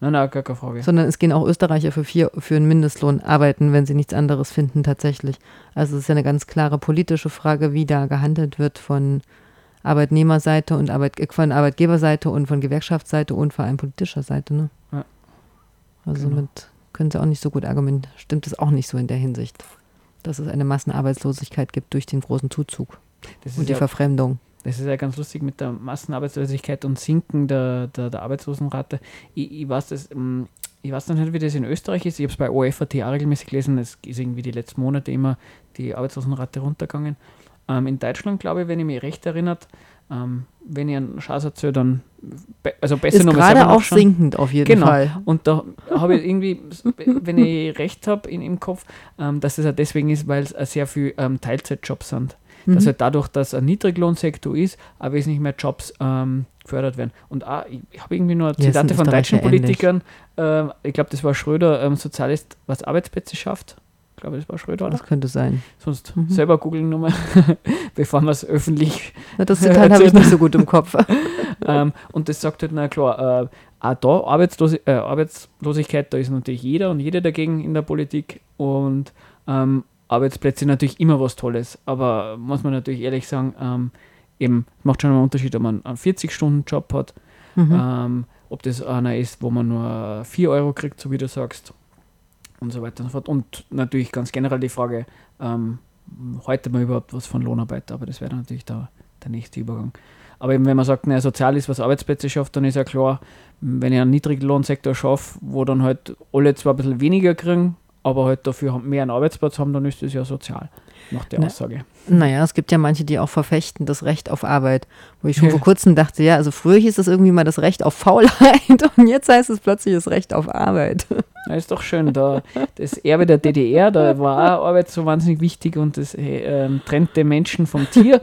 Nein, nein, gar keine Frage. sondern es gehen auch Österreicher für, vier, für einen Mindestlohn arbeiten, wenn sie nichts anderes finden tatsächlich. Also es ist ja eine ganz klare politische Frage, wie da gehandelt wird von Arbeitnehmerseite und Arbeit, von Arbeitgeberseite und von Gewerkschaftsseite und vor allem politischer Seite. Ne? Ja. Also Genau. mit können sie auch nicht so gut argumentieren. Stimmt es auch nicht so in der Hinsicht, dass es eine Massenarbeitslosigkeit gibt durch den großen Zuzug und die ja, Verfremdung. das ist ja ganz lustig mit der Massenarbeitslosigkeit und Sinken der, der, der Arbeitslosenrate. Ich, ich weiß das, ähm, ich weiß dann nicht, wie das in Österreich ist. Ich habe es bei OFAT regelmäßig gelesen. Es ist irgendwie die letzten Monate immer die Arbeitslosenrate runtergegangen. Ähm, in Deutschland, glaube ich, wenn ich mich recht erinnert, ähm, wenn ich einen Schatz erzähle, dann be also besser Ist nochmal gerade selber auch nachschauen. sinkend auf jeden Genau. Fall. Und da habe ich irgendwie, wenn ich recht habe in, im Kopf, ähm, dass es ja deswegen ist, weil es äh, sehr viele ähm, Teilzeitjobs sind. Dass Mhm. halt dadurch, dass ein Niedriglohnsektor ist, auch wesentlich mehr Jobs ähm, gefördert werden. Und auch, ich, habe irgendwie nur Zitate von deutschen. Politikern, ähm, ich glaube, das war Schröder, ähm, Sozialist, was Arbeitsplätze schafft. Glaube, das war Schröder, oder? Das könnte sein. Sonst Mhm. selber googeln nochmal, bevor wir es öffentlich Na, Das Zitat habe ich nicht so gut im Kopf. ähm, und das sagt halt, na klar, äh, auch da Arbeitslose, äh, Arbeitslosigkeit, da ist natürlich jeder und jede dagegen in der Politik und ähm, Arbeitsplätze sind natürlich immer was Tolles, aber muss man natürlich ehrlich sagen, ähm, eben macht schon einen Unterschied, ob man einen 40-Stunden-Job hat, Mhm. ähm, ob das einer ist, wo man nur 4 Euro kriegt, so wie du sagst, und so weiter und so fort. Und natürlich ganz generell die Frage, ähm, heute mal überhaupt was von Lohnarbeit, aber das wäre natürlich der, der nächste Übergang. Aber eben, wenn man sagt, naja, sozial ist, was Arbeitsplätze schafft, dann ist ja klar, wenn ich einen Niedriglohnsektor schaffe, wo dann halt alle zwar ein bisschen weniger kriegen, aber halt dafür mehr einen Arbeitsplatz haben, dann ist das ja sozial, nach der Ne. Aussage. Naja, es gibt ja manche, die auch verfechten das Recht auf Arbeit. Wo ich schon Ja. vor kurzem dachte, ja, also früher hieß es irgendwie mal das Recht auf Faulheit und jetzt heißt es plötzlich das Recht auf Arbeit. Ja, ist doch schön. Da, das Erbe der DDR, da war auch Arbeit so wahnsinnig wichtig und das äh, ähm, trennt den Menschen vom Tier.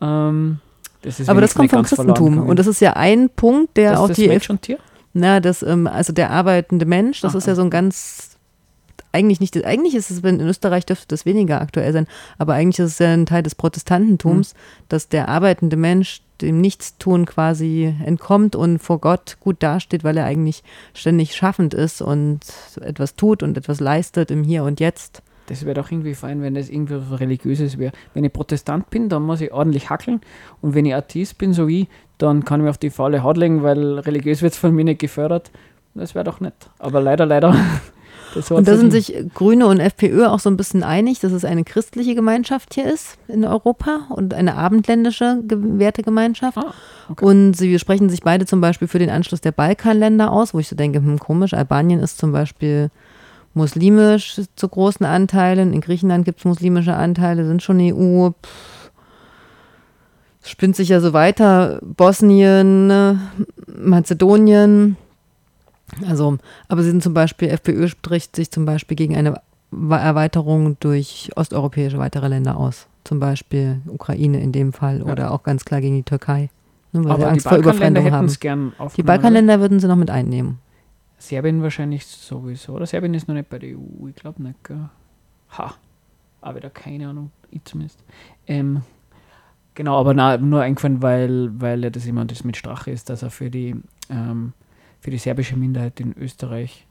Ähm, das ist Aber das kommt vom Christentum. Und das ist ja ein Punkt, der das, auch das die Mensch und Tier? Na, das, ähm, also der arbeitende Mensch, das Aha. ist ja so ein ganz, eigentlich nicht, eigentlich ist es, in Österreich dürfte das weniger aktuell sein, aber eigentlich ist es ja ein Teil des Protestantentums, dass der arbeitende Mensch dem Nichtstun quasi entkommt und vor Gott gut dasteht, weil er eigentlich ständig schaffend ist und etwas tut und etwas leistet im Hier und Jetzt. Das wäre doch irgendwie fein, wenn das irgendwie was Religiöses wäre. Wenn ich Protestant bin, dann muss ich ordentlich hackeln. Und wenn ich Atheist bin, so wie, dann kann ich mir auf die faule Haut legen, weil religiös wird es von mir nicht gefördert. Das wäre doch nett. Aber leider, leider. Und da sind sich Grüne und FPÖ auch so ein bisschen einig, dass es eine christliche Gemeinschaft hier ist in Europa und eine abendländische Ge- Wertegemeinschaft. Ah, okay. Und sie sprechen sich beide zum Beispiel für den Anschluss der Balkanländer aus, wo ich so denke, hm, komisch, Albanien ist zum Beispiel muslimisch zu großen Anteilen, in Griechenland gibt es muslimische Anteile, sind schon EU. Pff, es spinnt sich ja so weiter, Bosnien, äh, Mazedonien. Also, aber sie sind zum Beispiel, FPÖ spricht sich zum Beispiel gegen eine Erweiterung durch osteuropäische weitere Länder aus. Zum Beispiel Ukraine in dem Fall Ja. oder auch ganz klar gegen die Türkei. Ne, weil sie Aber die Angst vor Überfremdung haben. gern Die. Balkanländer würden sie noch mit einnehmen. Serbien wahrscheinlich sowieso. Oder Serbien ist noch nicht bei der EU, ich glaube nicht. Gell? Ha. Aber da keine Ahnung, ich zumindest. Ähm, genau, aber na, nur eingefallen, weil, weil ja das immer das mit Strache ist, dass er für die, ähm, für die serbische Minderheit in Österreich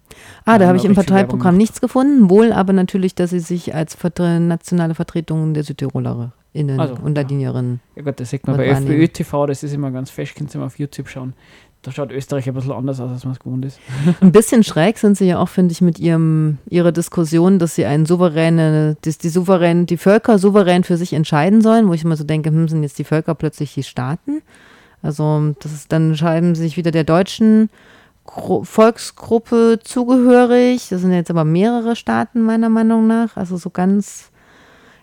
Ah, da Ja, habe ich im Parteiprogramm nichts gefunden, wohl aber natürlich, dass sie sich als vertre nationale Vertretung der Südtirolerinnen Also, und ja. Ladinierinnen. Ja gut, das sieht man bei. FPÖ TV, das ist immer ganz fest, könnt ihr mal auf YouTube schauen. da schaut Österreich ein bisschen anders aus, als man es gewohnt ist. Ein bisschen schräg sind sie ja auch, finde ich, mit ihrem, ihrer Diskussion, dass sie einen souveräne, dass die souverän, die Völker souverän für sich entscheiden sollen, wo ich immer so denke, hm, sind jetzt die Völker plötzlich die Staaten? Also, das ist, dann entscheiden sie sich wieder der deutschen Gru Volksgruppe zugehörig. Das sind jetzt aber mehrere Staaten, meiner Meinung nach. Also so ganz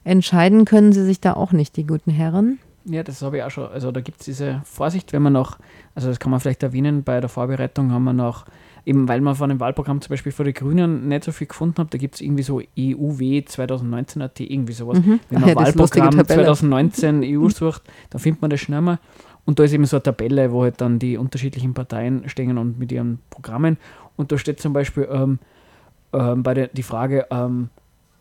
entscheiden können sie sich da auch nicht, die guten Herren. Ja, das habe ich auch schon. Also da gibt es diese Vorsicht, wenn man noch, also das kann man vielleicht erwähnen, bei der Vorbereitung haben wir noch, eben weil man von dem Wahlprogramm zum Beispiel vor die Grünen nicht so viel gefunden hat, da gibt es irgendwie so E EUW 2019.at, irgendwie sowas. Mhm. Wenn man ja, Wahlprogramm Tabelle. 2019 EU sucht, da findet man das schnell mal. Und da ist eben so eine Tabelle, wo halt dann die unterschiedlichen Parteien stehen und mit ihren Programmen. Und da steht zum Beispiel ähm, ähm, bei der die Frage, ähm,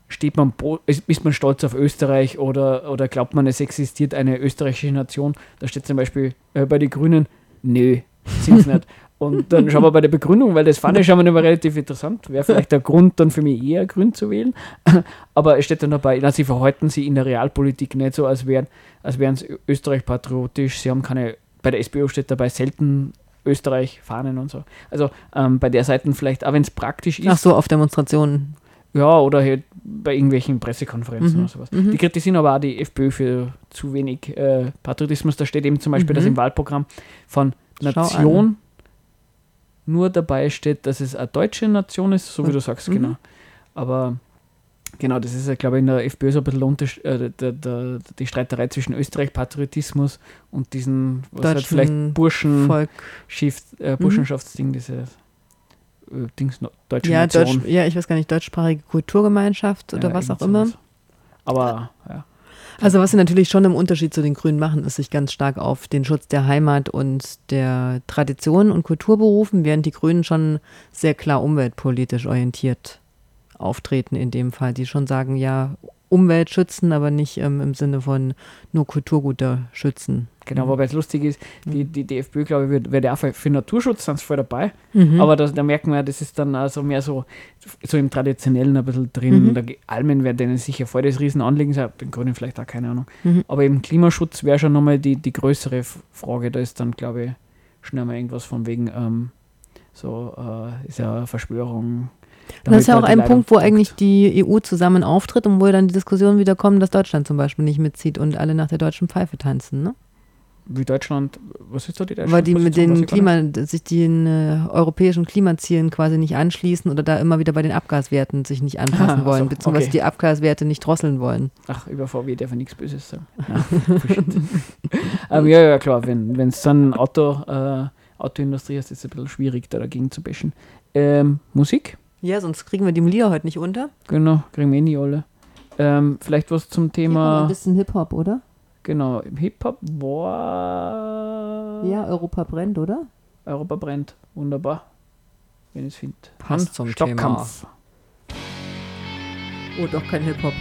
steht man, ist, man stolz auf Österreich oder, oder glaubt man, es existiert eine österreichische Nation? Da steht zum Beispiel äh, bei den Grünen, nö, sind nicht. Und dann schauen wir bei der Begründung, weil das fand ich schon mal immer relativ interessant. Wäre vielleicht der Grund dann für mich eher grün zu wählen. Aber es steht dann dabei, na, sie verhalten sich in der Realpolitik nicht so, als wären als wären sie Österreich patriotisch. Sie haben keine, bei der SPÖ steht dabei selten Österreich Fahnen und so. Also ähm, bei der Seite vielleicht, auch wenn es praktisch ist, Ach so, auf Demonstrationen. ja, oder halt bei irgendwelchen Pressekonferenzen Mhm. oder sowas. Mhm. Die kritisieren aber auch die FPÖ für zu wenig äh, Patriotismus. Da steht eben zum Beispiel, dass Mhm. im Wahlprogramm von Nation nur dabei steht, dass es eine deutsche Nation ist, so wie du sagst, Mhm. genau. Aber genau, das ist ja, glaube ich, in der FPÖ so ein bisschen äh, der, der, die Streiterei zwischen Österreich-Patriotismus und diesen, was halt Deutschen vielleicht Burschen, Volk. Schiff, äh, Burschenschaftsding, dieses äh, Dings, deutsche Ja, Nation. Deutsch, ja, ich weiß gar nicht, deutschsprachige Kulturgemeinschaft oder Ja, was auch immer. sowas. Aber ja. Also was sie natürlich schon im Unterschied zu den Grünen machen, ist sich ganz stark auf den Schutz der Heimat und der Tradition und Kultur berufen, während die Grünen schon sehr klar umweltpolitisch orientiert auftreten in dem Fall, die schon sagen, ja, Umwelt schützen, aber nicht ähm, im Sinne von nur Kulturgüter schützen. Genau, Mhm. wobei es lustig ist, die, die, die FPÖ, glaube ich, wird, wird ja auch für, für Naturschutz sie voll dabei. Mhm. Aber das, da merken wir, das ist dann also mehr so, so im Traditionellen ein bisschen drin. Mhm. Da, Almen wäre denen sicher voll das Riesenanliegen sein, den Grünen vielleicht auch, keine Ahnung. Mhm. Aber eben Klimaschutz wäre schon nochmal die, die größere Frage. Da ist dann, glaube ich, schnell mal irgendwas von wegen, ähm, so, äh, ist ja Verschwörung. Und das ist ja auch ein Punkt, wo eigentlich die EU zusammen auftritt und wo dann die Diskussionen wieder kommen, dass Deutschland zum Beispiel nicht mitzieht und alle nach der deutschen Pfeife tanzen, ne? Wie Deutschland, was ist da die deutsche Weil die mit den. Klima, sich den äh, europäischen Klimazielen quasi nicht anschließen oder da immer wieder bei den Abgaswerten sich nicht anpassen Ah, wollen, so, beziehungsweise okay. die Abgaswerte nicht drosseln wollen. Ach, über VW darf ich nichts Böses sagen. Nein, Bullshit. ähm, ja, ja, klar, wenn es dann Auto, äh, Autoindustrie ist, ist es ein bisschen schwierig, da dagegen zu bashen. Ähm, Musik, Ja, sonst kriegen wir die Lieder heute nicht unter. genau, kriegen wir eh nie alle. Ähm, vielleicht was zum Ein Thema, bisschen Hip-Hop, oder? Genau, im Hip-Hop war Ja, Europa brennt, oder? Europa brennt, wunderbar, wenn ich es finde. Passt zum Stockkampf. Oh, doch kein Hip-Hop.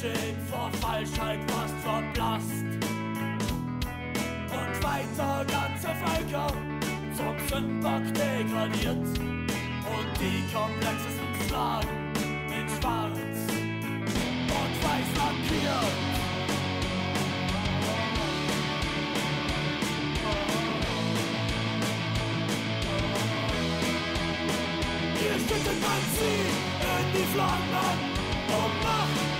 Geschehen vor Falschheit fast verblasst. Und weiter ganze Völker zum Sündbock degradiert und die komplexesten Fragen in Schwarz und Weiß lackiert. Hier schüttet man sie in die Flammen, um Macht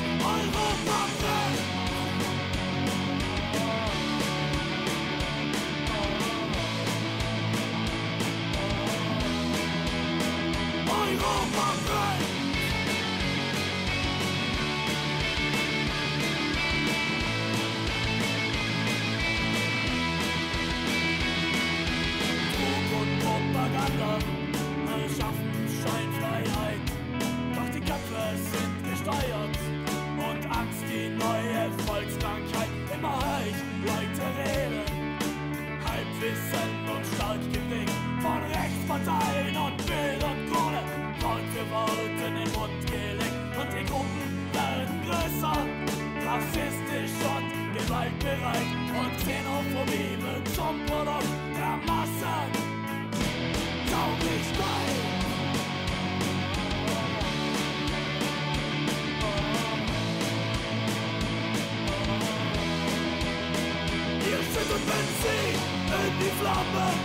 die Flammen,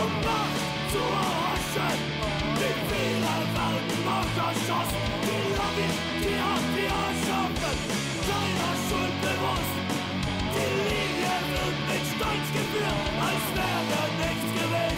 um Macht zu erhaschen. Wie viele werden noch erschossen? Die Lobby, die hat die Herrschaften, keiner schuldbewusst. Die Linie wird mit Stolz geführt, als wäre nichts gewesen.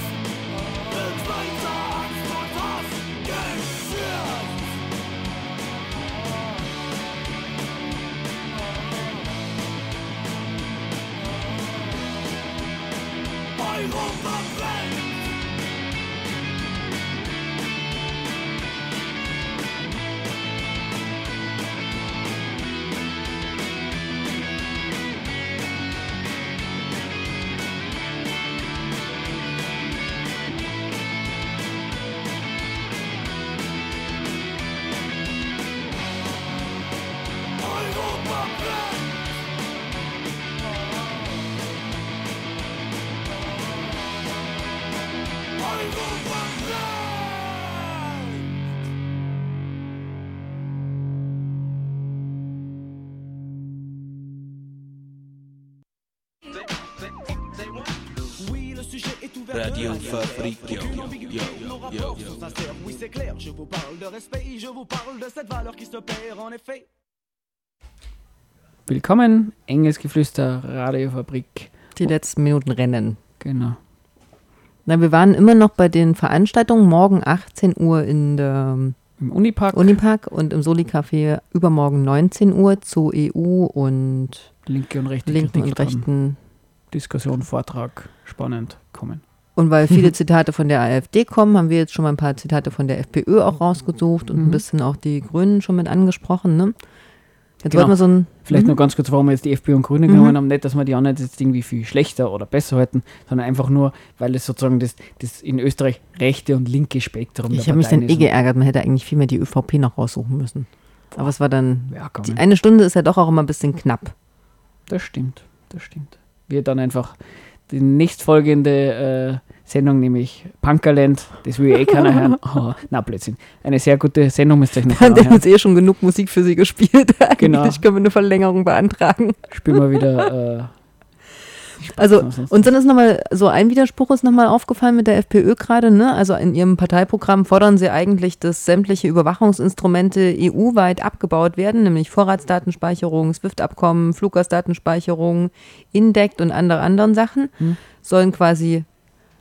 Yo, yo, sincères, oui c'est clair. Je vous parle de respect, je vous parle de cette valeur qui se perd en effet. Willkommen, enges Geflüster, Radiofabrik. Die letzten Minuten rennen. Genau. Na, wir waren immer noch bei den Veranstaltungen. Morgen 18 Uhr in der Im Unipark, Unipark und im Soli-Café übermorgen 19 Uhr zu EU und linke und rechte linken Kritik und rechten. Diskussion, Vortrag, spannend, kommen. Und weil viele Zitate von der AfD kommen, haben wir jetzt schon mal ein paar Zitate von der FPÖ auch rausgesucht und ein Mhm. bisschen auch die Grünen schon mit angesprochen. Ne? Jetzt Genau. wollten wir so ein. Vielleicht Mhm. noch ganz kurz, warum wir jetzt die FPÖ und Grüne Mhm. genommen haben. Nicht, dass wir die anderen jetzt irgendwie viel schlechter oder besser halten, sondern einfach nur, weil es sozusagen das, das in Österreich rechte und linke Spektrum Ich habe mich dann eh ist. geärgert, man hätte eigentlich viel mehr die ÖVP noch raussuchen müssen. Aber es war dann. Ja, Die eine Stunde ist ja doch auch immer ein bisschen knapp. das stimmt, das stimmt. Wir dann einfach die nächstfolgende äh, Sendung, nämlich Punkerland, das will eh keiner hören. Oh, na, Blödsinn. Eine sehr gute Sendung müsst ihr euch noch Wir haben jetzt eh schon genug Musik für sie gespielt. Eigentlich Genau. können wir eine Verlängerung beantragen. Spielen wir wieder. Also, uns dann ist nochmal so ein Widerspruch ist nochmal aufgefallen mit der FPÖ gerade, ne? Also in ihrem Parteiprogramm fordern sie eigentlich, dass sämtliche Überwachungsinstrumente EU-weit abgebaut werden, nämlich Vorratsdatenspeicherung, SWIFT-Abkommen, Fluggastdatenspeicherung, Indect und andere anderen Sachen Hm. sollen quasi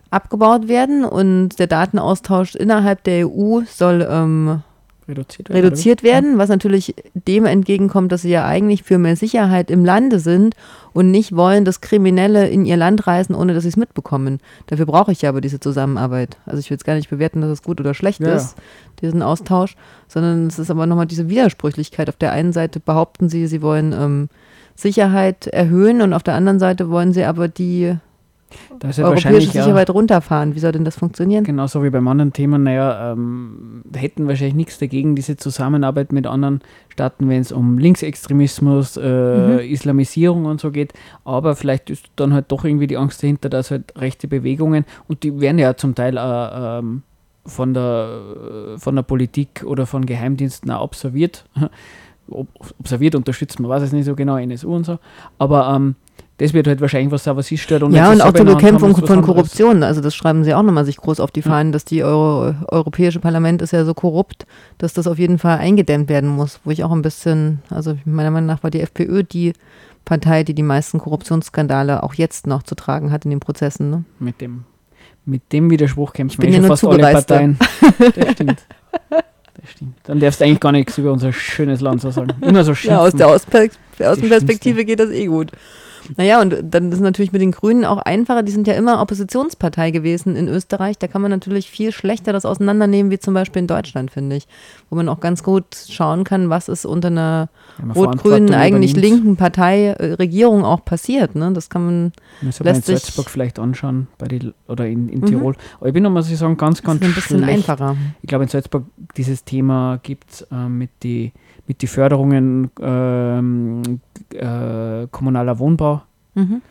abgebaut werden und der Datenaustausch innerhalb der EU soll ähm, reduziert werden. reduziert werden, was natürlich dem entgegenkommt, dass sie ja eigentlich für mehr Sicherheit im Lande sind und nicht wollen, dass Kriminelle in ihr Land reisen, ohne dass sie es mitbekommen. Dafür brauche ich ja aber diese Zusammenarbeit. Also ich will jetzt gar nicht bewerten, dass es gut oder schlecht Ja, ist, diesen Austausch, sondern es ist aber nochmal diese Widersprüchlichkeit. Auf der einen Seite behaupten sie, sie wollen ähm, Sicherheit erhöhen und auf der anderen Seite wollen sie aber die Da ist ja europäische ja, Sicherheit runterfahren. Wie soll denn das funktionieren? genauso wie beim anderen Thema, naja, ähm, hätten wahrscheinlich nichts dagegen, diese Zusammenarbeit mit anderen Staaten, wenn es um Linksextremismus, äh, Mhm. Islamisierung und so geht. Aber vielleicht ist dann halt doch irgendwie die Angst dahinter, dass halt rechte Bewegungen, und die werden ja zum Teil äh, ähm, von, der, äh, von der Politik oder von Geheimdiensten auch observiert. Ob, observiert, unterstützt, man weiß es nicht so genau, NSU und so. Aber ähm, das wird halt wahrscheinlich was sein, was sie stört. ja, wenn und auch zur haben, Bekämpfung was von. Korruption. Also das schreiben sie auch nochmal sich groß auf die Ja. Fahnen, dass die Euro Europäische Parlament ist ja so korrupt, dass das auf jeden Fall eingedämmt werden muss. Wo ich auch ein bisschen, also meiner Meinung nach war die FPÖ die Partei, die die meisten Korruptionsskandale auch jetzt noch zu tragen hat in den Prozessen. Ne? Mit dem, mit dem Widerspruch kämpfen bin wir ja schon nur fast alle. Parteien. Das stimmt. Das stimmt. Dann darfst du eigentlich gar nichts über unser schönes Land so sagen. Immer so schimpfen. Ja, aus der Außenperspektive geht das eh gut. Naja, und dann ist es natürlich mit den Grünen auch einfacher. Die sind ja immer Oppositionspartei gewesen in Österreich. Da kann man natürlich viel schlechter das auseinandernehmen, wie zum Beispiel in Deutschland, finde ich. Wo man auch ganz gut schauen kann, was ist unter einer rot-grünen, eigentlich übernimmt. linken Partei, äh, Regierung auch passiert. Ne? Das kann man, in lässt sich- Salzburg vielleicht anschauen bei die, oder in, in Tirol. Aber ich bin noch, muss ich sagen, ganz, das ganz ist ein bisschen schlecht. einfacher. Ich glaube, in Salzburg dieses Thema gibt es äh, mit die mit die Förderungen ähm, äh, kommunaler Wohnbau. Mhm.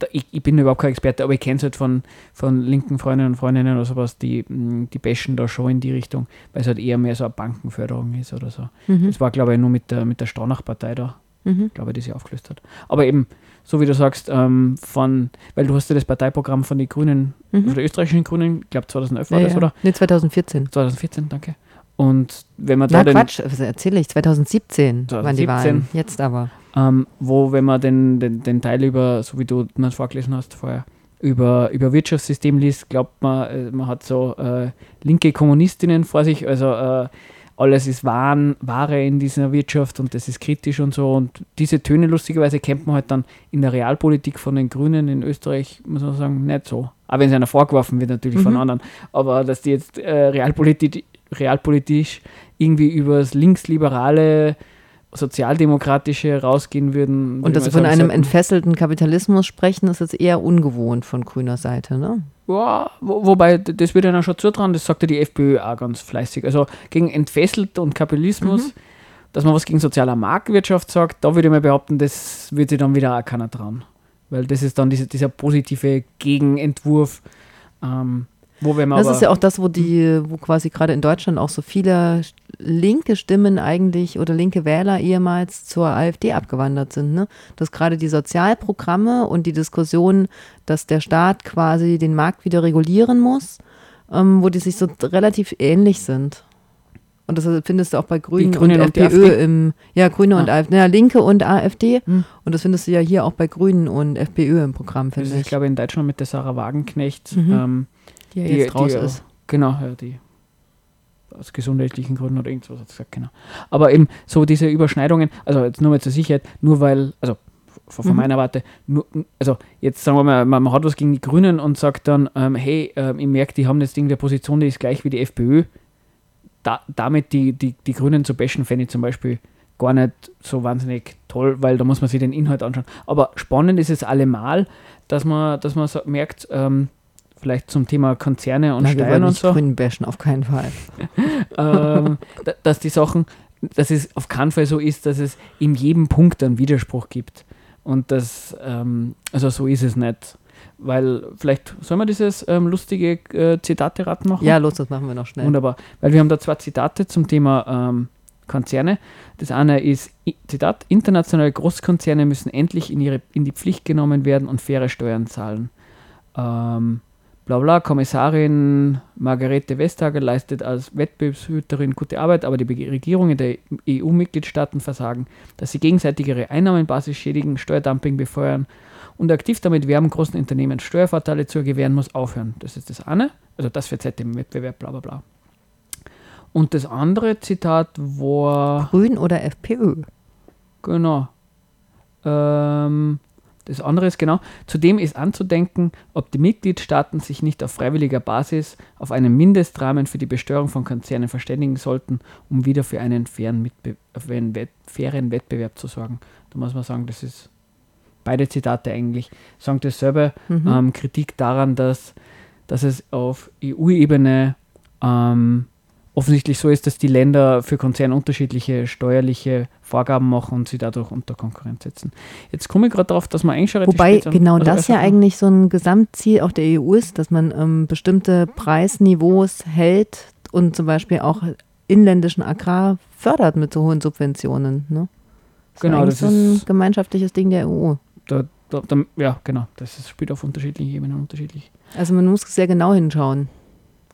Da, ich, ich bin überhaupt kein Experte, aber ich kenne es halt von, von linken Freundinnen und Freundinnen oder sowas, die, mh, die bashen da schon in die Richtung, weil es halt eher mehr so eine Bankenförderung ist oder so. Mhm. Das war, glaube ich, nur mit der, mit der Staunach-Partei da, Mhm. glaube ich, die sie aufgelöst hat. Aber eben, so wie du sagst, ähm, von, weil du hast ja das Parteiprogramm von den Grünen, Mhm. von der österreichischen Grünen, ich glaube 2011 war Ja, das, ja. oder? Nee, 2014. 2014, danke. Und wenn man da Na Quatsch, was erzähle ich? 2017 waren die 2017. Wahlen. Jetzt aber. ähm, wo, wenn man den, den, den Teil über, so wie du das vorgelesen hast vorher, über, über Wirtschaftssystem liest, glaubt man, äh, man hat so äh, linke Kommunistinnen vor sich, also äh, alles ist Waren, Ware in dieser Wirtschaft und das ist kritisch und so. Und diese Töne lustigerweise kennt man halt dann in der Realpolitik von den Grünen in Österreich, muss man sagen, nicht so. Aber wenn es einer vorgeworfen wird, natürlich von Mhm. anderen. Aber dass die jetzt äh, realpolitisch, realpolitisch irgendwie übers linksliberale, sozialdemokratische rausgehen würden. würde Und dass sie von einem entfesselten Kapitalismus sprechen, ist jetzt eher ungewohnt von grüner Seite, ne? Ja, wo, wobei, das würde ihnen schon zutrauen, das sagt ja die FPÖ auch ganz fleißig. Also gegen entfesselt und Kapitalismus, dass man was gegen soziale Marktwirtschaft sagt, da würde ich mal behaupten, das würde sich dann wieder auch keiner trauen. Weil das ist dann diese, dieser positive Gegenentwurf, ähm, wo wenn man Das ist ja auch das, wo die, wo quasi gerade in Deutschland auch so viele linke Stimmen eigentlich oder linke Wähler ehemals zur AfD abgewandert sind. Ne? Dass gerade die Sozialprogramme und die Diskussion, dass der Staat quasi den Markt wieder regulieren muss, ähm, wo die sich so relativ ähnlich sind. Und das findest du auch bei Grünen, Grünen und und FPÖ im, ja, Grüne und Ah. AfD, ja, Linke und AfD. Hm. Und das findest du ja hier auch bei Grünen und FPÖ im Programm, finde ist, ich. ich glaube in Deutschland mit der Sarah Wagenknecht, Mhm. ähm, die ja die- jetzt raus die, ist. Genau, ja, die aus gesundheitlichen Gründen oder irgendwas hat sie gesagt, genau. Aber eben so diese Überschneidungen, also jetzt nur mal zur Sicherheit, nur weil, also von, Mhm. meiner Warte, nur, also jetzt sagen wir mal, man, man hat was gegen die Grünen und sagt dann, ähm, hey, ähm, ich merke, die haben jetzt irgendeine Position, die ist gleich wie die FPÖ. Da, damit die, die, die Grünen zu bashen, fände ich zum Beispiel gar nicht so wahnsinnig toll, weil da muss man sich den Inhalt anschauen. Aber spannend ist es allemal, dass man, dass man so merkt, ähm, vielleicht zum Thema Konzerne und wir Steuern wollen und nicht so, Grünen bashen, auf keinen Fall. ähm, da- dass die Sachen, dass es auf keinen Fall so ist, dass es in jedem Punkt einen Widerspruch gibt. Und das, ähm, also so ist es nicht. Weil, vielleicht sollen wir dieses ähm, lustige äh, Zitate-Rad machen? Ja, los, das machen wir noch schnell. Wunderbar. Weil wir haben da zwei Zitate zum Thema ähm, Konzerne. Das eine ist, Zitat, internationale Großkonzerne müssen endlich in, ihre, in die Pflicht genommen werden und faire Steuern zahlen. Ähm, bla bla, Kommissarin Margarete Vestager leistet als Wettbewerbshüterin gute Arbeit, aber die Regierungen der EU-Mitgliedstaaten versagen, dass sie gegenseitig ihre Einnahmenbasis schädigen, Steuerdumping befeuern und aktiv damit werben, großen Unternehmen Steuervorteile zu gewähren, muss aufhören. Das ist das eine. Also das für Zeit im Wettbewerb, bla bla bla. Und das andere Zitat war, Grün oder FPÖ? genau, ähm, das andere ist genau, zudem ist anzudenken, ob die Mitgliedstaaten sich nicht auf freiwilliger Basis auf einen Mindestrahmen für die Besteuerung von Konzernen verständigen sollten, um wieder für einen fairen, Mitbe für einen Wett fairen Wettbewerb zu sorgen. Da muss man sagen, das ist beide Zitate eigentlich, sagen dasselbe, Mhm. ähm, Kritik daran, dass, dass es auf EU-Ebene ähm, offensichtlich so ist, dass die Länder für Konzerne unterschiedliche steuerliche Vorgaben machen und sie dadurch unter Konkurrenz setzen. Jetzt komme ich gerade darauf, dass man eigentlich Wobei genau also das ja eigentlich so ein Gesamtziel auch der EU ist, dass man ähm, bestimmte Preisniveaus hält und zum Beispiel auch inländischen Agrar fördert mit so hohen Subventionen. Ne? Das Genau, eigentlich das so ein ist- gemeinschaftliches Ding der EU. Da, da, da, ja, genau. Das ist, spielt auf unterschiedlichen Ebenen unterschiedlich. Also man muss sehr genau hinschauen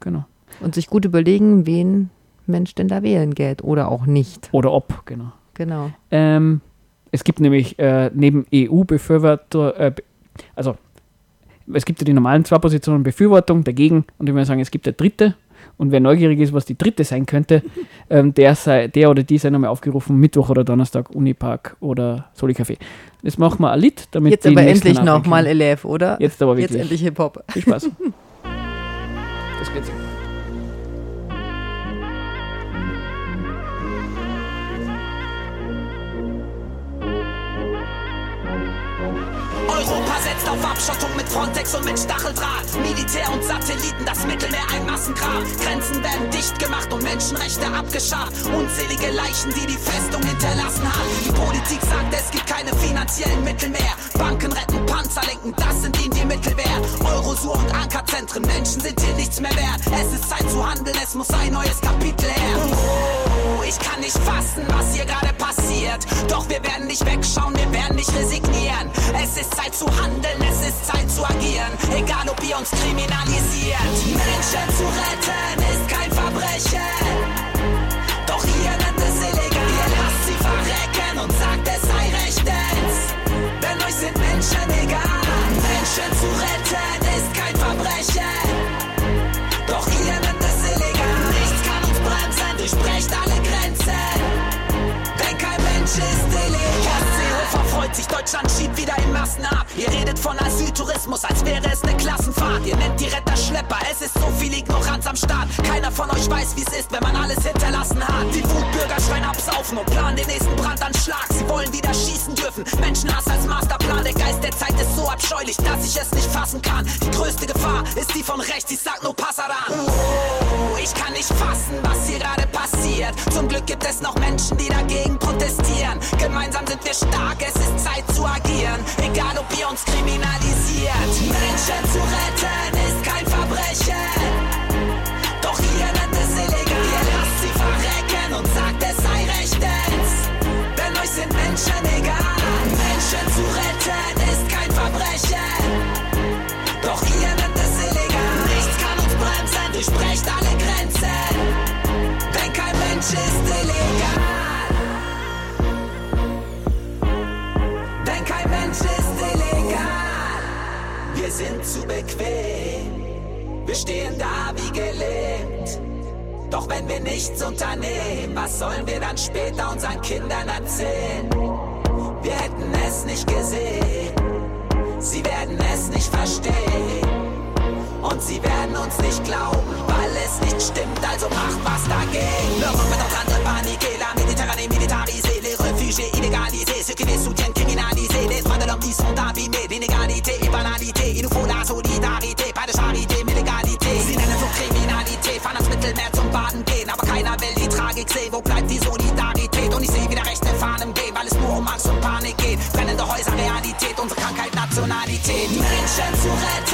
Genau. Und sich gut überlegen, wen Mensch denn da wählen geht oder auch nicht. Oder ob, genau. Genau. Ähm, es gibt nämlich äh, neben EU-Befürworter, äh, also es gibt ja die normalen zwei Positionen, Befürwortung, dagegen und ich würde sagen, es gibt eine dritte, Und wer neugierig ist, was die dritte sein könnte, ähm, der, sei, der oder die sei nochmal aufgerufen, Mittwoch oder Donnerstag, Unipark oder Soli Café. Das machen wir ein Lied, damit Jetzt aber endlich nochmal Elef, oder? Jetzt aber Jetzt wirklich. endlich Hip-Hop. Viel Spaß. Das geht Abschottung mit Frontex und mit Stacheldraht. Militär und Satelliten, das Mittelmeer ein Massengrab. Grenzen werden dicht gemacht und Menschenrechte abgeschafft. Unzählige Leichen, die die Festung hinterlassen hat. Die Politik sagt, es gibt keine finanziellen Mittel mehr. Banken retten, Panzer lenken, das sind ihnen die Mittel wert. Eurosur und Ankerzentren, Menschen sind hier nichts mehr wert. Es ist Zeit zu handeln, es muss ein neues Kapitel her. Ich kann nicht fassen, was hier gerade passiert. Doch wir werden nicht wegschauen, wir werden nicht resignieren. Es ist Zeit zu handeln, es ist Zeit zu agieren. Egal ob ihr uns kriminalisiert. Menschen zu retten ist kein Verbrechen. Doch ihr nennt es illegal. Ihr lasst sie verrecken und sagt, es sei rechtens. Denn euch sind Menschen egal. Menschen zu retten ist kein Verbrechen. Kein 1990 Deutschland schiebt wieder in Massen ab. Ihr redet von Asyltourismus, als wäre es eine Klassenfahrt. Ihr nennt die Retter Schlepper, es ist so viel Ignoranz am Start. Keiner von euch weiß, wie es ist, wenn man alles hinterlassen hat. Die Wutbürger schreien absaufen und planen den nächsten Brandanschlag. Sie wollen wieder schießen dürfen. Menschenhass als Masterplan. Der Geist der Zeit ist so abscheulich, dass ich es nicht fassen kann. Die größte Gefahr ist die von rechts, ich sag nur Passaran. Oh, ich kann nicht fassen, was hier gerade passiert. Zum Glück gibt es noch Menschen, die dagegen protestieren. Gemeinsam sind wir stark, es ist Zeit zu agieren. Egal ob ihr uns kriminalisiert. Menschen zu retten ist kein Verbrechen. Nichts unternehmen, was sollen wir dann später unseren Kindern erzählen? Wir hätten es nicht gesehen. Sie werden es nicht verstehen. Und sie werden uns nicht glauben, weil es nicht stimmt, also macht was dagegen. L'Europe est en train de paniquer, la militarisée, les réfugiés illégalisés, ceux qui les soutiennent criminalisés, les droits de l'homme qui sont abîmés, l'inégalité et banalité. Il nous faut la solidarité, pas de charité, Tragik sehen. Wo bleibt die Solidarität? Und ich sehe wieder rechte Fahnen wehen, weil es nur um Angst und Panik geht. Brennende Häuser, Realität, unsere Krankheit, Nationalität. Menschen zu retten.